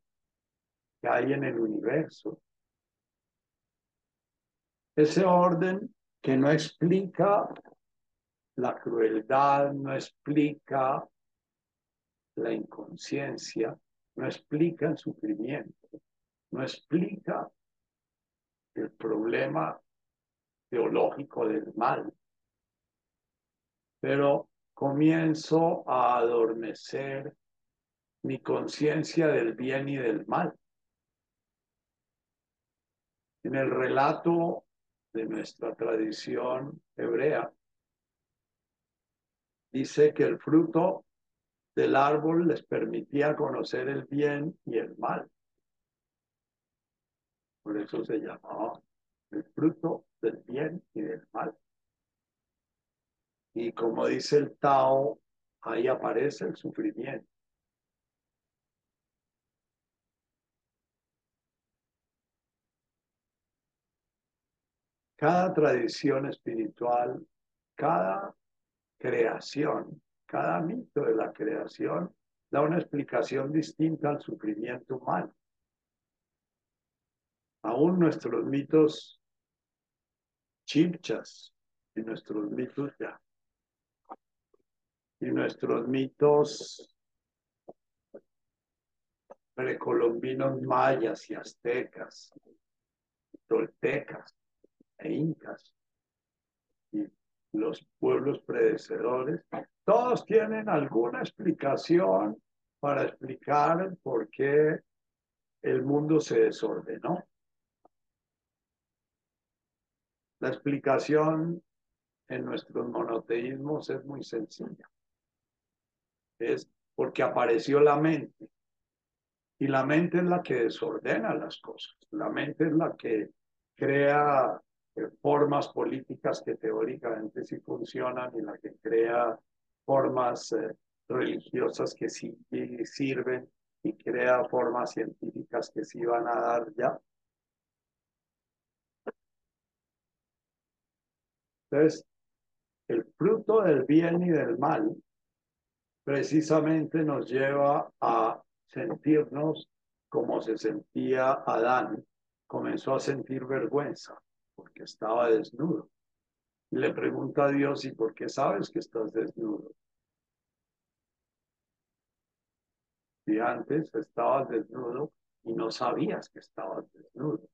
que hay en el universo ese orden que no explica la crueldad, no explica la inconsciencia, no explica el sufrimiento, no explica el problema teológico del mal. Pero comienzo a adormecer mi conciencia del bien y del mal. En el relato de nuestra tradición hebrea, dice que el fruto del árbol les permitía conocer el bien y el mal. Por eso se llamaba el fruto del bien y del mal. Y como dice el Tao, ahí aparece el sufrimiento. Cada tradición espiritual, cada creación, cada mito de la creación da una explicación distinta al sufrimiento humano. Aún nuestros mitos chipchas y nuestros mitos ya, y nuestros mitos precolombinos mayas y aztecas, toltecas, e incas y los pueblos predecesores, todos tienen alguna explicación para explicar por qué el mundo se desordenó. La explicación en nuestros monoteísmos es muy sencilla. Es porque apareció la mente. Y la mente es la que desordena las cosas. La mente es la que crea formas políticas que teóricamente sí funcionan y la que crea formas eh, religiosas que sí sirven y crea formas científicas que sí van a dar ya. Entonces, el fruto del bien y del mal precisamente nos lleva a sentirnos como se sentía Adán. Comenzó a sentir vergüenza porque estaba desnudo. Le pregunta a Dios, ¿y por qué sabes que estás desnudo? Si antes estabas desnudo y no sabías que estabas desnudo.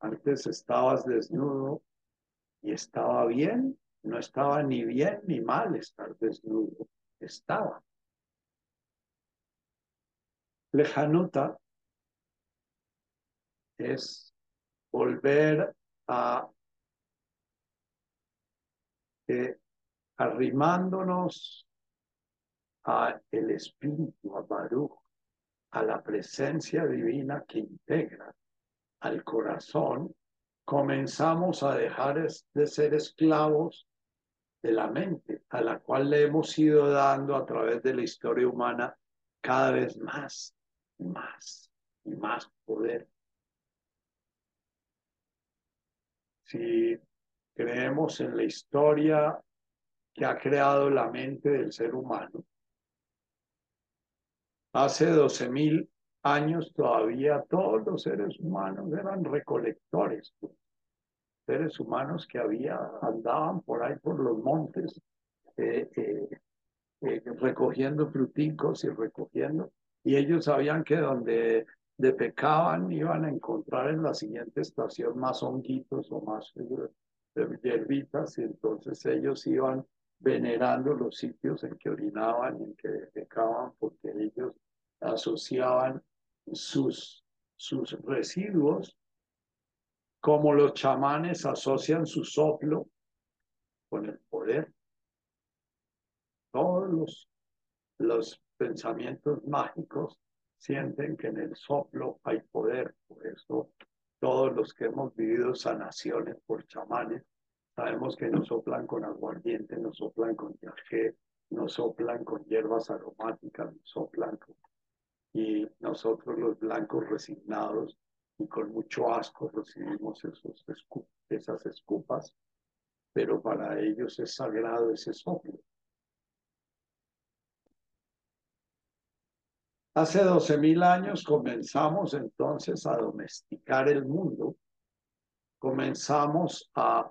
Antes estabas desnudo y estaba bien, no estaba ni bien ni mal estar desnudo, estaba. Lejanuta es volver a eh, arrimándonos a el espíritu, a Baruch, a la presencia divina que integra al corazón, comenzamos a dejar de ser esclavos de la mente, a la cual le hemos ido dando a través de la historia humana cada vez más, más y más poder. Si creemos en la historia que ha creado la mente del ser humano, Hace doce mil años todavía todos los seres humanos eran recolectores, seres humanos que había, andaban por ahí por los montes eh, eh, eh, recogiendo fruticos y recogiendo, y ellos sabían que donde pecaban iban a encontrar en la siguiente estación más honguitos o más hierbitas, y entonces ellos iban venerando los sitios en que orinaban y en que pecaban, porque ellos asociaban sus, sus residuos, como los chamanes asocian su soplo con el poder. Todos los, los pensamientos mágicos sienten que en el soplo hay poder. Por eso todos los que hemos vivido sanaciones por chamanes, sabemos que nos soplan con aguardiente, nos soplan con yajé, nos soplan con hierbas aromáticas, nos soplan con y nosotros los blancos resignados y con mucho asco recibimos esas escupas, pero para ellos es sagrado ese soplo. Hace doce mil años comenzamos entonces a domesticar el mundo, comenzamos a...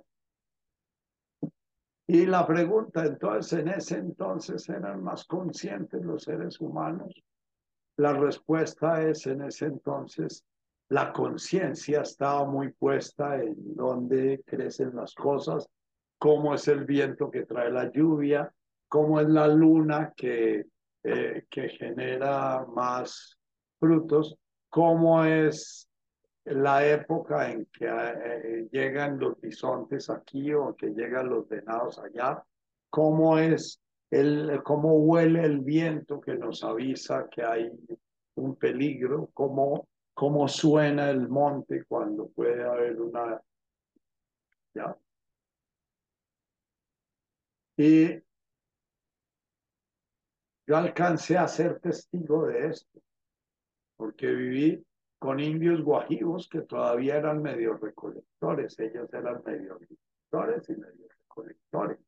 Y la pregunta entonces, en ese entonces eran más conscientes los seres humanos. La respuesta es en ese entonces, la conciencia estaba muy puesta en dónde crecen las cosas, cómo es el viento que trae la lluvia, cómo es la luna que, eh, que genera más frutos, cómo es la época en que eh, llegan los bisontes aquí o que llegan los venados allá, cómo es el, cómo huele el viento que nos avisa que hay un peligro, cómo, cómo suena el monte cuando puede haber una... ¿ya? Y yo alcancé a ser testigo de esto, porque viví con indios guajivos que todavía eran medio recolectores, ellos eran medio recolectores y medio recolectores.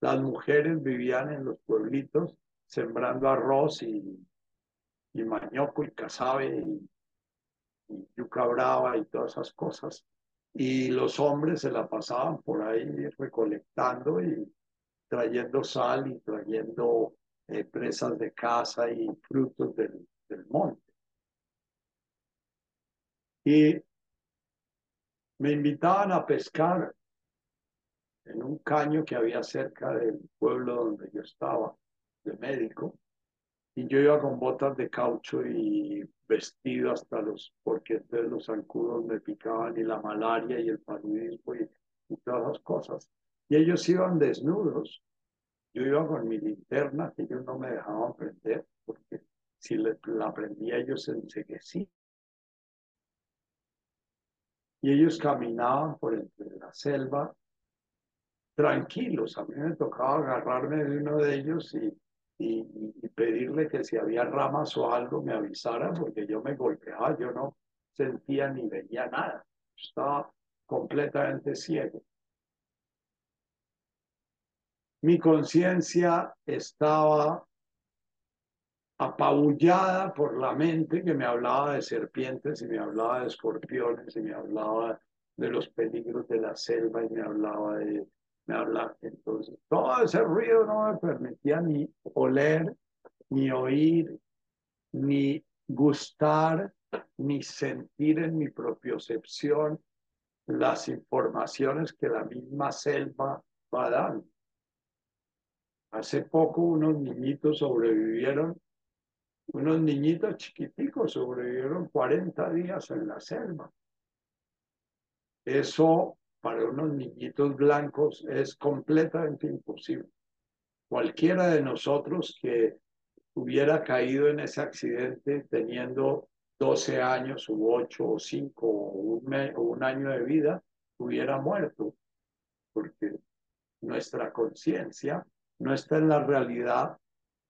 Las mujeres vivían en los pueblitos sembrando arroz y, y mañoco y casabe y, yuca brava y todas esas cosas. Y los hombres se la pasaban por ahí recolectando y trayendo sal y trayendo eh, presas de casa y frutos del, del monte. Y me invitaban a pescar en un caño que había cerca del pueblo donde yo estaba, de médico, y yo iba con botas de caucho y vestido hasta los, porque entonces los zancudos me picaban y la malaria y el paludismo y, todas las cosas. Y ellos iban desnudos. Yo iba con mi linterna que ellos no me dejaban prender, porque si la prendía ellos se enseguecían. Y ellos caminaban por entre la selva tranquilos. A mí me tocaba agarrarme de uno de ellos y, y, pedirle que si había ramas o algo me avisara porque yo me golpeaba, yo no sentía ni veía nada. estaba completamente ciego. Mi conciencia estaba apabullada por la mente que me hablaba de serpientes y me hablaba de escorpiones y me hablaba de los peligros de la selva y me hablaba de, me hablaba, entonces todo ese ruido no me permitía ni oler, ni oír, ni gustar, ni sentir en mi propiocepción las informaciones que la misma selva va dando. Hace poco unos niñitos sobrevivieron unos niñitos chiquiticos sobrevivieron 40 días en la selva. Eso para unos niñitos blancos es completamente imposible. Cualquiera de nosotros que hubiera caído en ese accidente teniendo 12 años u 8 o 5 o un, o un año de vida, hubiera muerto, porque nuestra conciencia no está en la realidad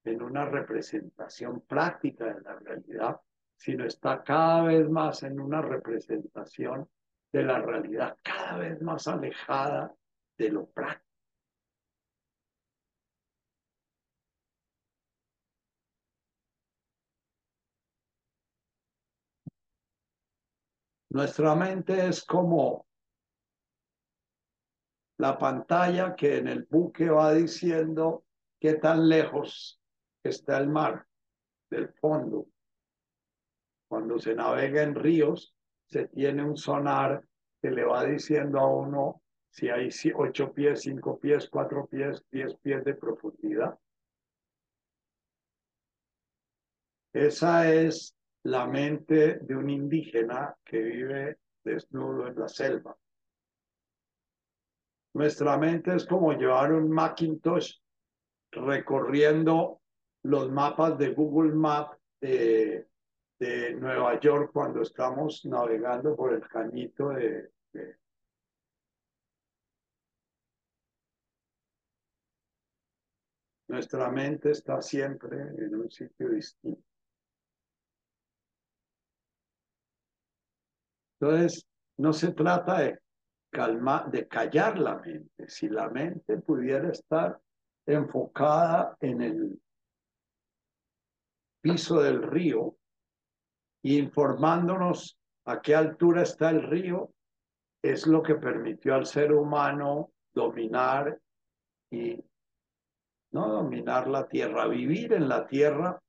en una representación práctica de la realidad, sino está cada vez más en una representación de la realidad, cada vez más alejada de lo práctico. Nuestra mente es como la pantalla que en el buque va diciendo qué tan lejos está el mar del fondo. Cuando se navega en ríos, se tiene un sonar que le va diciendo a uno si hay ocho pies, cinco pies, cuatro pies, diez pies de profundidad. Esa es la mente de un indígena que vive desnudo en la selva. Nuestra mente es como llevar un Macintosh recorriendo los mapas de Google Maps de, Nueva York cuando estamos navegando por el cañito de, Nuestra mente está siempre en un sitio distinto. Entonces, no se trata de calmar, de callar la mente. Si la mente pudiera estar enfocada en el piso del río, informándonos a qué altura está el río, es lo que permitió al ser humano dominar y no dominar la tierra, vivir en la tierra.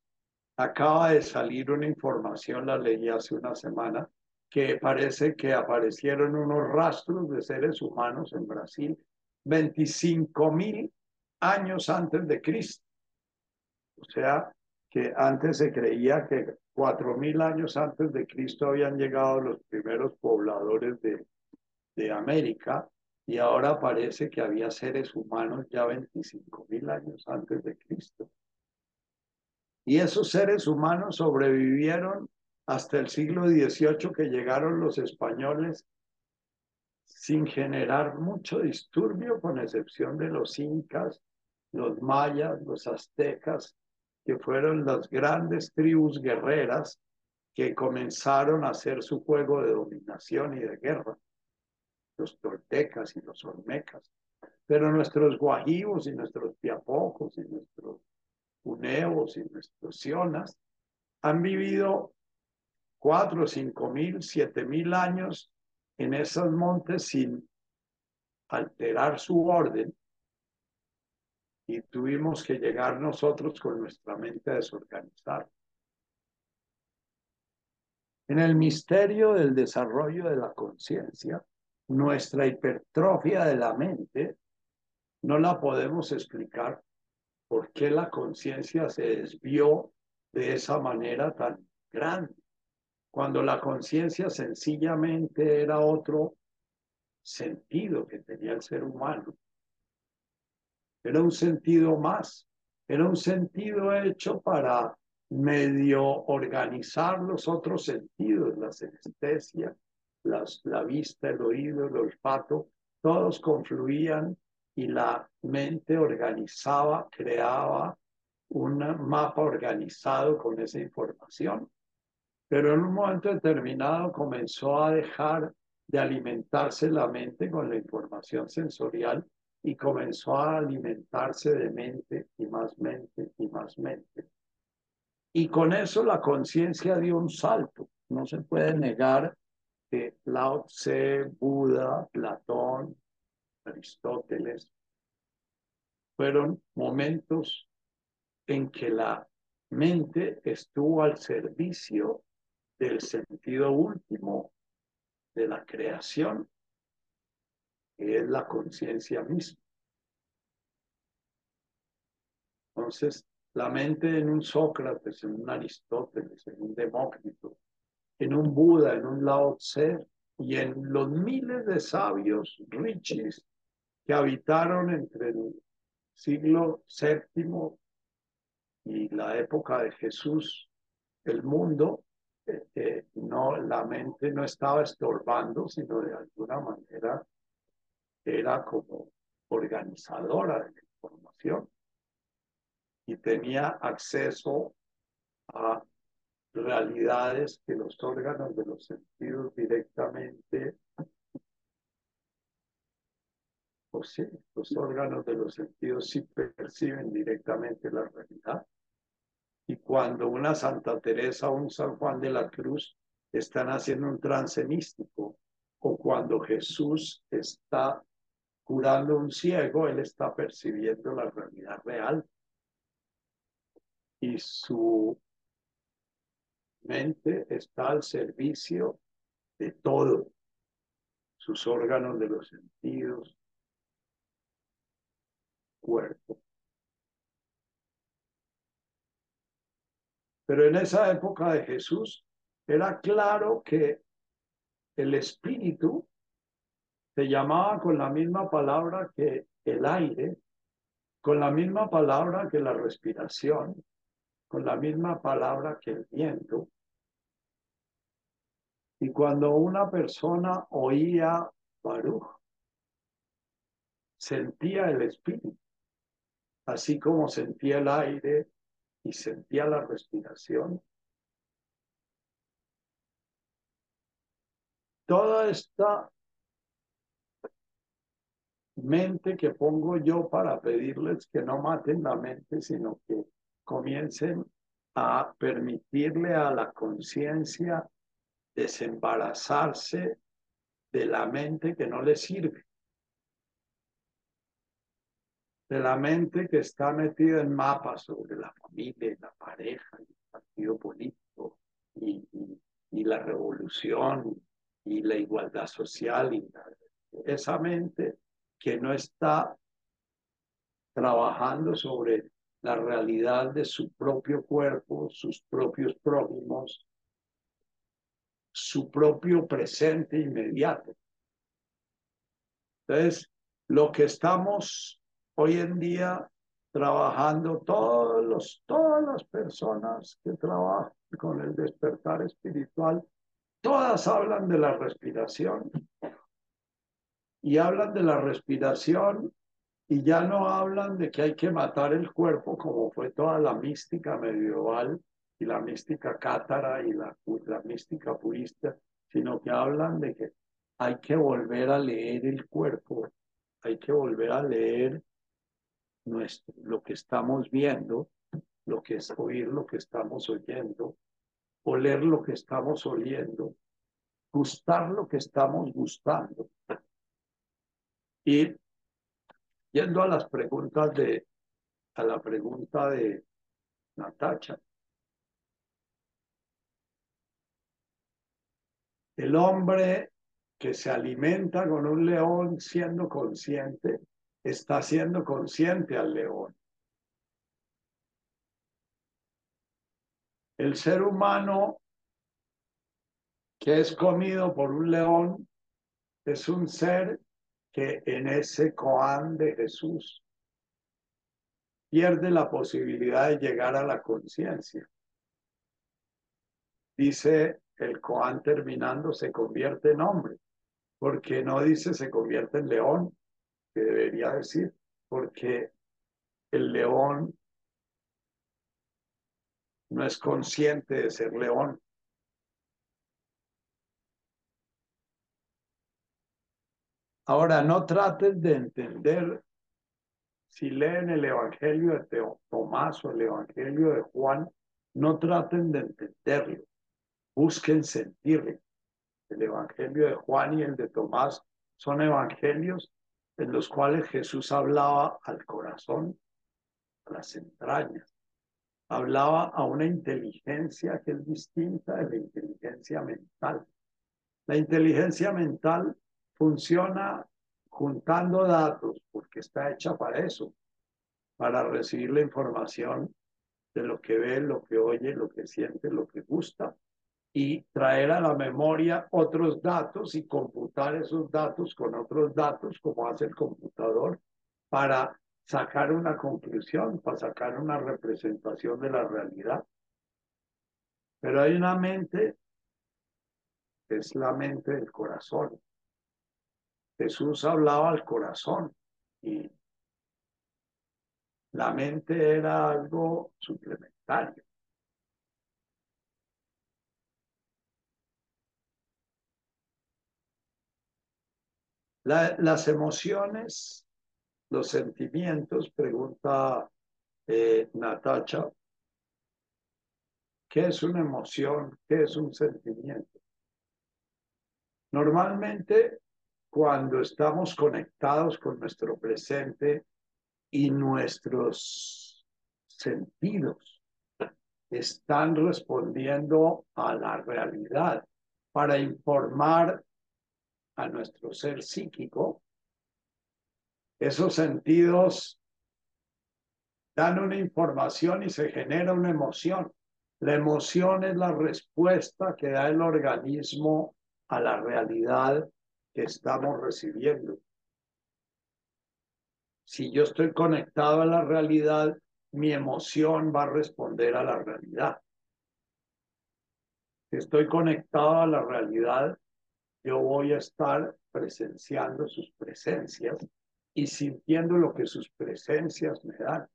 Acaba de salir una información, la leí hace una semana, que parece que aparecieron unos rastros de seres humanos en Brasil 25 mil años antes de Cristo. O sea, que antes se creía que cuatro mil años antes de Cristo habían llegado los primeros pobladores de, de América y ahora parece que había seres humanos ya 25 mil años antes de Cristo. Y esos seres humanos sobrevivieron hasta el siglo XVIII que llegaron los españoles sin generar mucho disturbio, con excepción de los incas, los mayas, los aztecas, que fueron las grandes tribus guerreras que comenzaron a hacer su juego de dominación y de guerra, los toltecas y los olmecas. Pero nuestros guajivos y nuestros piapocos y nuestros uneos y nuestros sionas han vivido cuatro, cinco mil, siete mil años en esos montes sin alterar su orden y tuvimos que llegar nosotros con nuestra mente desorganizada. En el misterio del desarrollo de la conciencia, nuestra hipertrofia de la mente no la podemos explicar por qué la conciencia se desvió de esa manera tan grande, cuando la conciencia sencillamente era otro sentido que tenía el ser humano era un sentido más, era un sentido hecho para medio organizar los otros sentidos, la senestesia, la vista, el oído, el olfato, todos confluían y la mente organizaba, creaba un mapa organizado con esa información. Pero en un momento determinado comenzó a dejar de alimentarse la mente con la información sensorial y comenzó a alimentarse de mente y más mente y más mente. Y con eso la conciencia dio un salto. No se puede negar que Lao Tse, Buda, Platón, Aristóteles, fueron momentos en que la mente estuvo al servicio del sentido último de la creación, que es la conciencia misma. Entonces, la mente en un Sócrates, en un Aristóteles, en un Demócrito, en un Buda, en un Lao Tse y en los miles de sabios richis que habitaron entre el siglo VII y la época de Jesús, el mundo, no, la mente no estaba estorbando, sino de alguna manera era como organizadora de la información y tenía acceso a realidades que los órganos de los sentidos directamente, o sí, los órganos de los sentidos sí perciben directamente la realidad. Y cuando una Santa Teresa o un San Juan de la Cruz están haciendo un trance místico, o cuando Jesús está curando a un ciego, él está percibiendo la realidad real y su mente está al servicio de todo, sus órganos de los sentidos, cuerpo. Pero en esa época de Jesús era claro que el espíritu se llamaba con la misma palabra que el aire, con la misma palabra que la respiración, con la misma palabra que el viento. Y cuando una persona oía Baruch, sentía el espíritu, así como sentía el aire y sentía la respiración. Toda esta mente que pongo yo para pedirles que no maten la mente, sino que comiencen a permitirle a la conciencia desembarazarse de la mente que no le sirve, de la mente que está metida en mapas sobre la familia, la pareja, el partido político y, la revolución y la igualdad social. Y esa mente que no está trabajando sobre la realidad de su propio cuerpo, sus propios prójimos, su propio presente inmediato. Entonces, lo que estamos hoy en día trabajando, todos los, todas las personas que trabajan con el despertar espiritual, todas hablan de la respiración. Y hablan de la respiración y ya no hablan de que hay que matar el cuerpo como fue toda la mística medieval y la mística cátara y la, la mística purista, sino que hablan de que hay que volver a leer el cuerpo, hay que volver a leer nuestro, lo que estamos viendo, lo que es oír lo que estamos oyendo, oler lo que estamos oliendo, gustar lo que estamos gustando. Y Yendo a las preguntas de, a la pregunta de Natacha. El hombre que se alimenta con un león siendo consciente, está siendo consciente al león. El ser humano que es comido por un león es un ser que en ese Koan de Jesús pierde la posibilidad de llegar a la conciencia. Dice el Koan terminando, se convierte en hombre, porque no dice se convierte en león, que debería decir, porque el león no es consciente de ser león. Ahora, no traten de entender, si leen el Evangelio de Tomás o el Evangelio de Juan, no traten de entenderlo, busquen sentirlo. El Evangelio de Juan y el de Tomás son evangelios en los cuales Jesús hablaba al corazón, a las entrañas, hablaba a una inteligencia que es distinta de la inteligencia mental. La inteligencia mental funciona juntando datos porque está hecha para eso, para recibir la información de lo que ve, lo que oye, lo que siente, lo que gusta y traer a la memoria otros datos y computar esos datos con otros datos como hace el computador para sacar una conclusión, para sacar una representación de la realidad. Pero hay una mente, es la mente del corazón. Jesús hablaba al corazón y la mente era algo suplementario. Las emociones, los sentimientos, pregunta eh, Natacha, ¿qué es una emoción? ¿Qué es un sentimiento? Normalmente, cuando estamos conectados con nuestro presente y nuestros sentidos están respondiendo a la realidad para informar a nuestro ser psíquico, esos sentidos dan una información y se genera una emoción. La emoción es la respuesta que da el organismo a la realidad que estamos recibiendo. Si yo estoy conectado a la realidad, mi emoción va a responder a la realidad. Si estoy conectado a la realidad, yo voy a estar presenciando sus presencias y sintiendo lo que sus presencias me dan.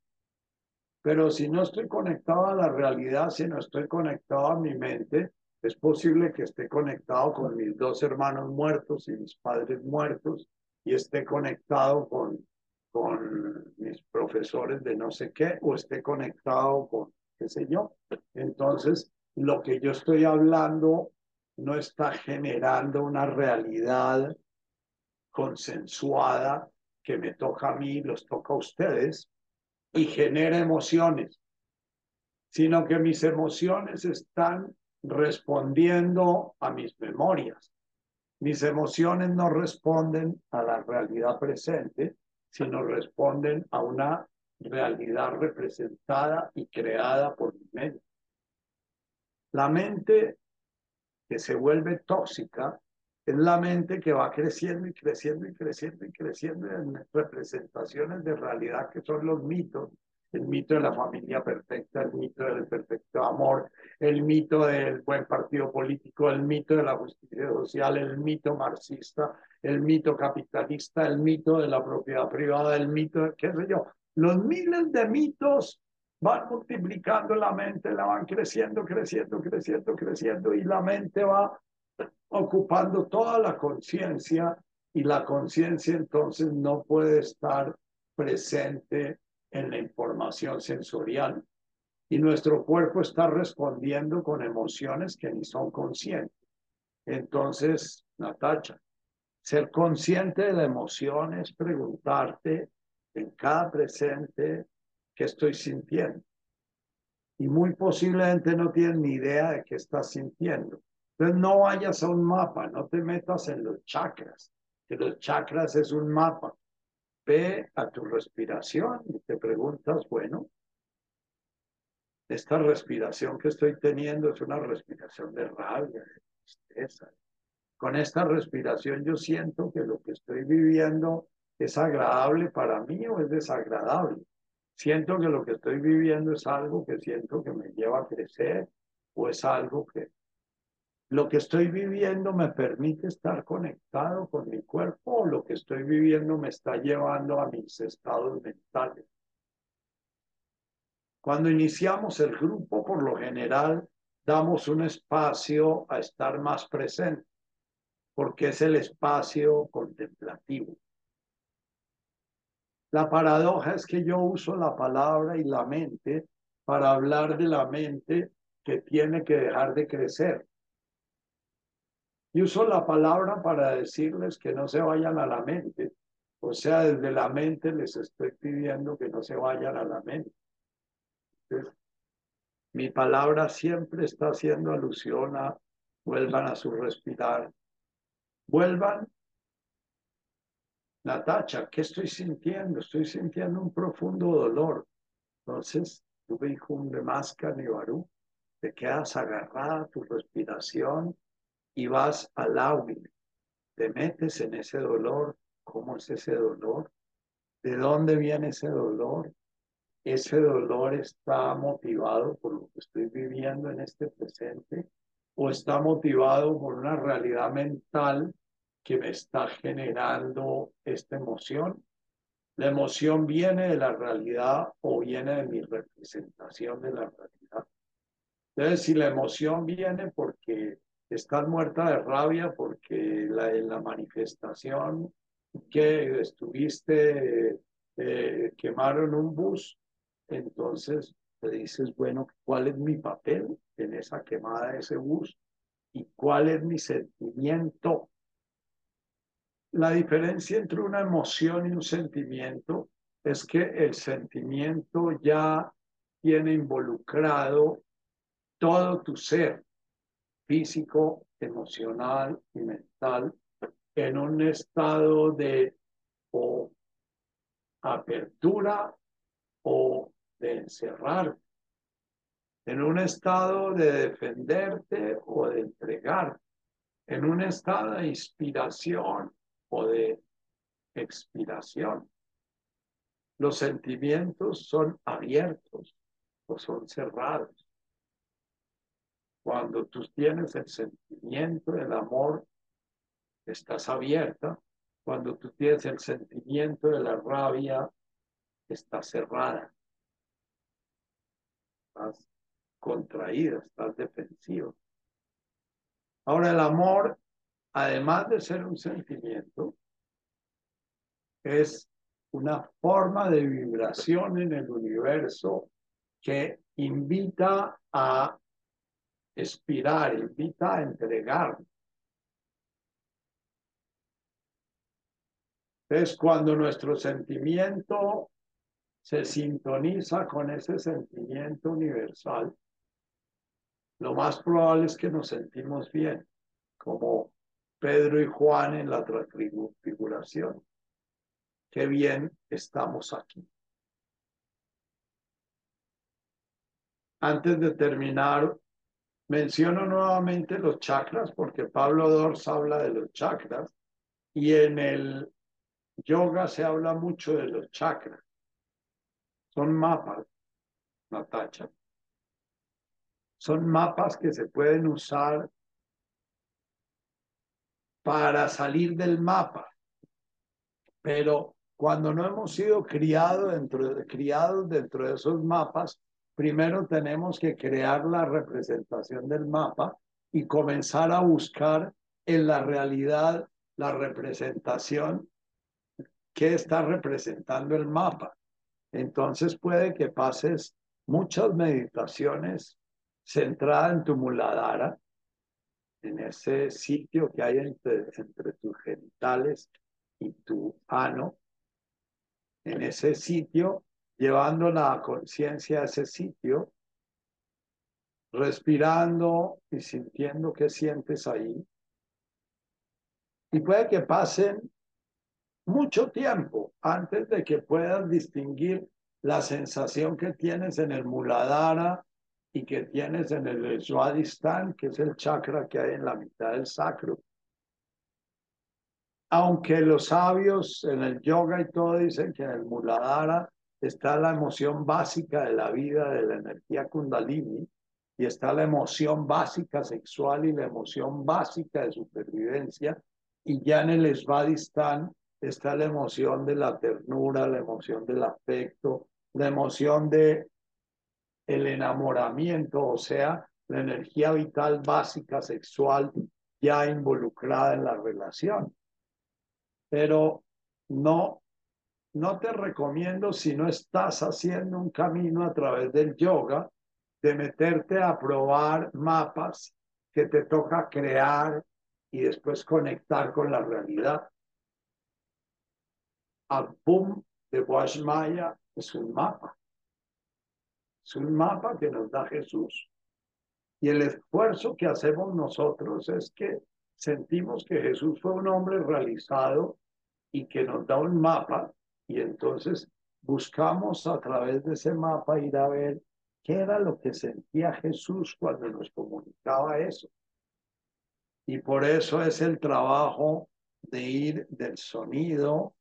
Pero si no estoy conectado a la realidad, si no estoy conectado a mi mente, es posible que esté conectado con mis dos hermanos muertos y mis padres muertos y esté conectado con, con mis profesores de no sé qué o esté conectado con qué sé yo. Entonces, lo que yo estoy hablando no está generando una realidad consensuada que me toca a mí, los toca a ustedes, y genera emociones, sino que mis emociones están respondiendo a mis memorias. Mis emociones no responden a la realidad presente, sino responden a una realidad representada y creada por mi mente. La mente que se vuelve tóxica es la mente que va creciendo y creciendo y creciendo y creciendo en representaciones de realidad que son los mitos. El mito de la familia perfecta, el mito del perfecto amor, el mito del buen partido político, el mito de la justicia social, el mito marxista, el mito capitalista, el mito de la propiedad privada, el mito de qué sé yo. Los miles de mitos van multiplicando la mente, la van creciendo, creciendo, creciendo, creciendo y la mente va ocupando toda la conciencia y la conciencia entonces no puede estar presente en la información sensorial y nuestro cuerpo está respondiendo con emociones que ni son conscientes. Entonces, Natacha, ser consciente de la emoción es preguntarte en cada presente qué estoy sintiendo. Y muy posiblemente no tienes ni idea de qué estás sintiendo. Entonces no vayas a un mapa, no te metas en los chakras, que los chakras es un mapa. Ve a tu respiración y te preguntas, bueno, esta respiración que estoy teniendo es una respiración de rabia, de tristeza. Con esta respiración yo siento que lo que estoy viviendo es agradable para mí o es desagradable siento que lo que estoy viviendo es algo que siento que me lleva a crecer o es algo que lo que estoy viviendo me permite estar conectado con mi cuerpo o lo que estoy viviendo me está llevando a mis estados mentales. Cuando iniciamos el grupo, por lo general, damos un espacio a estar más presente. porque es el espacio contemplativo. La paradoja es que yo uso la palabra y la mente para hablar de la mente que tiene que dejar de crecer. Y uso la palabra para decirles que no se vayan a la mente. O sea, desde la mente les estoy pidiendo que no se vayan a la mente. mi palabra siempre está haciendo alusión a vuelvan a su respirar. Vuelvan Natacha, ¿qué estoy sintiendo? Estoy sintiendo un profundo dolor. Entonces, tu de máscara barú, te quedas agarrada a tu respiración y vas al áudio. Te metes en ese dolor. ¿Cómo es ese dolor? ¿De dónde viene ese dolor? Ese dolor está motivado por lo que estoy viviendo en este presente o está motivado por una realidad mental que me está generando esta emoción. La emoción viene de la realidad o viene de mi representación de la realidad. Entonces, si la emoción viene porque estás muerta de rabia, porque la, la manifestación que estuviste, eh, quemaron un bus, entonces te dices, bueno, ¿cuál es mi papel en esa quemada de ese bus? ¿Y cuál es mi sentimiento la diferencia entre una emoción y un sentimiento es que el sentimiento ya tiene involucrado todo tu ser físico, emocional y mental en un estado de o apertura o de encerrar, en un estado de defenderte o de entregar, en un estado de inspiración o de expiración. Los sentimientos son abiertos o son cerrados. Cuando tú tienes el sentimiento del amor, estás abierta. Cuando tú tienes el sentimiento de la rabia, estás cerrada. Estás contraída, estás defensiva. Ahora el amor además de ser un sentimiento, es una forma de vibración en el universo que invita a expirar, invita a entregar. Es cuando nuestro sentimiento se sintoniza con ese sentimiento universal, lo más probable es que nos sentimos bien, como Pedro y Juan en la transfiguración. Qué bien estamos aquí. Antes de terminar, menciono nuevamente los chakras porque Pablo Dors habla de los chakras y en el yoga se habla mucho de los chakras. Son mapas, Natacha. Son mapas que se pueden usar para salir del mapa. Pero cuando no hemos sido criados dentro, de, esos mapas, primero tenemos que crear la representación del mapa y comenzar a buscar en la realidad la representación que está representando el mapa. Entonces puede que pases muchas meditaciones centradas en tu muladhara, en ese sitio que hay entre, entre tus genitales y tu ano, en ese sitio, llevando la conciencia a ese sitio, respirando y sintiendo qué sientes ahí. Y puede que pasen mucho tiempo antes de que puedas distinguir la sensación que tienes en el muladhara y que tienes en el Swadhisthana, que es el chakra que hay en la mitad del sacro. Aunque los sabios en el yoga y todo dicen que en el Muladhara está la emoción básica de la vida, de la energía kundalini, y está la emoción básica sexual y la emoción básica de supervivencia, y ya en el Svadhisthana está la emoción de la ternura, la emoción del afecto, la emoción de el enamoramiento, o sea, la energía vital básica sexual ya involucrada en la relación. Pero no, no te recomiendo si no estás haciendo un camino a través del yoga, de meterte a probar mapas que te toca crear y después conectar con la realidad. Abum de Maya es un mapa. Es un mapa que nos da Jesús. Y el esfuerzo que hacemos nosotros es que sentimos que Jesús fue un hombre realizado y que nos da un mapa y entonces buscamos a través de ese mapa ir a ver qué era lo que sentía Jesús cuando nos comunicaba eso. Y por eso es el trabajo de ir del sonido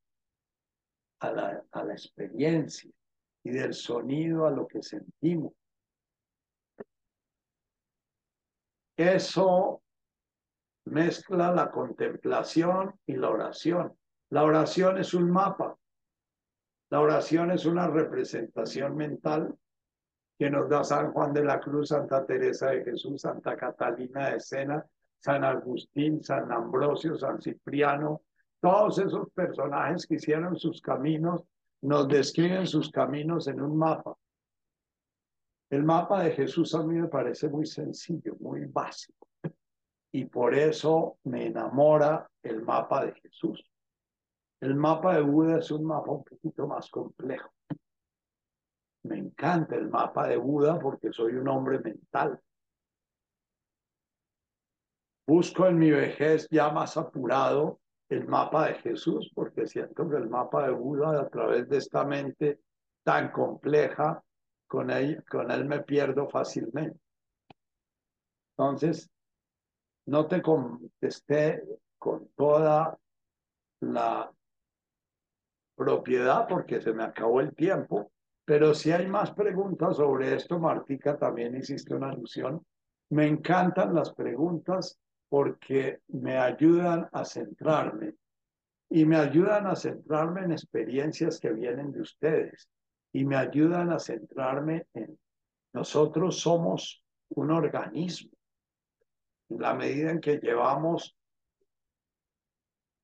a la, a la experiencia y del sonido a lo que sentimos. Eso mezcla la contemplación y la oración. La oración es un mapa. La oración es una representación mental que nos da San Juan de la Cruz, Santa Teresa de Jesús, Santa Catalina de Sena, San Agustín, San Ambrosio, San Cipriano. Todos esos personajes que hicieron sus caminos nos describen sus caminos en un mapa. El mapa de Jesús a mí me parece muy sencillo, muy básico. Y por eso me enamora el mapa de Jesús. El mapa de Buda es un mapa un poquito más complejo. Me encanta el mapa de Buda porque soy un hombre mental. Busco en mi vejez ya más apurado el mapa de Jesús porque siento que el mapa de Buda a través de esta mente tan compleja con él, con él me pierdo fácilmente. Entonces, no te contesté con toda la propiedad porque se me acabó el tiempo, pero si hay más preguntas sobre esto, Martica también hiciste una alusión. Me encantan las preguntas porque me ayudan a centrarme y me ayudan a centrarme en experiencias que vienen de ustedes y me ayudan a centrarme en nosotros somos un organismo. En la medida en que llevamos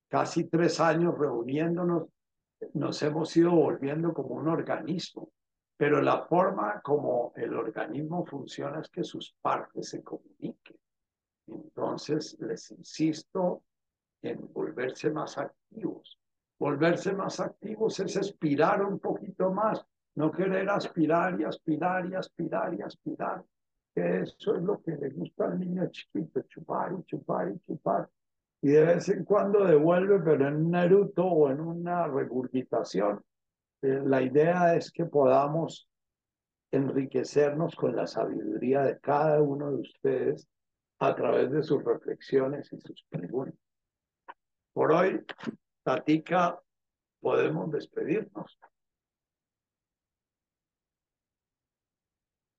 casi tres años reuniéndonos, nos hemos ido volviendo como un organismo. Pero la forma como el organismo funciona es que sus partes se comuniquen. Entonces, les insisto en volverse más activos. Volverse más activos es aspirar un poquito más, no querer aspirar y aspirar y aspirar y aspirar. Eso es lo que le gusta al niño chiquito, chupar y chupar y chupar. Y de vez en cuando devuelve, pero en un eruto o en una regurgitación. Eh, la idea es que podamos enriquecernos con la sabiduría de cada uno de ustedes a través de sus reflexiones y sus preguntas. Por hoy, Tatica, podemos despedirnos.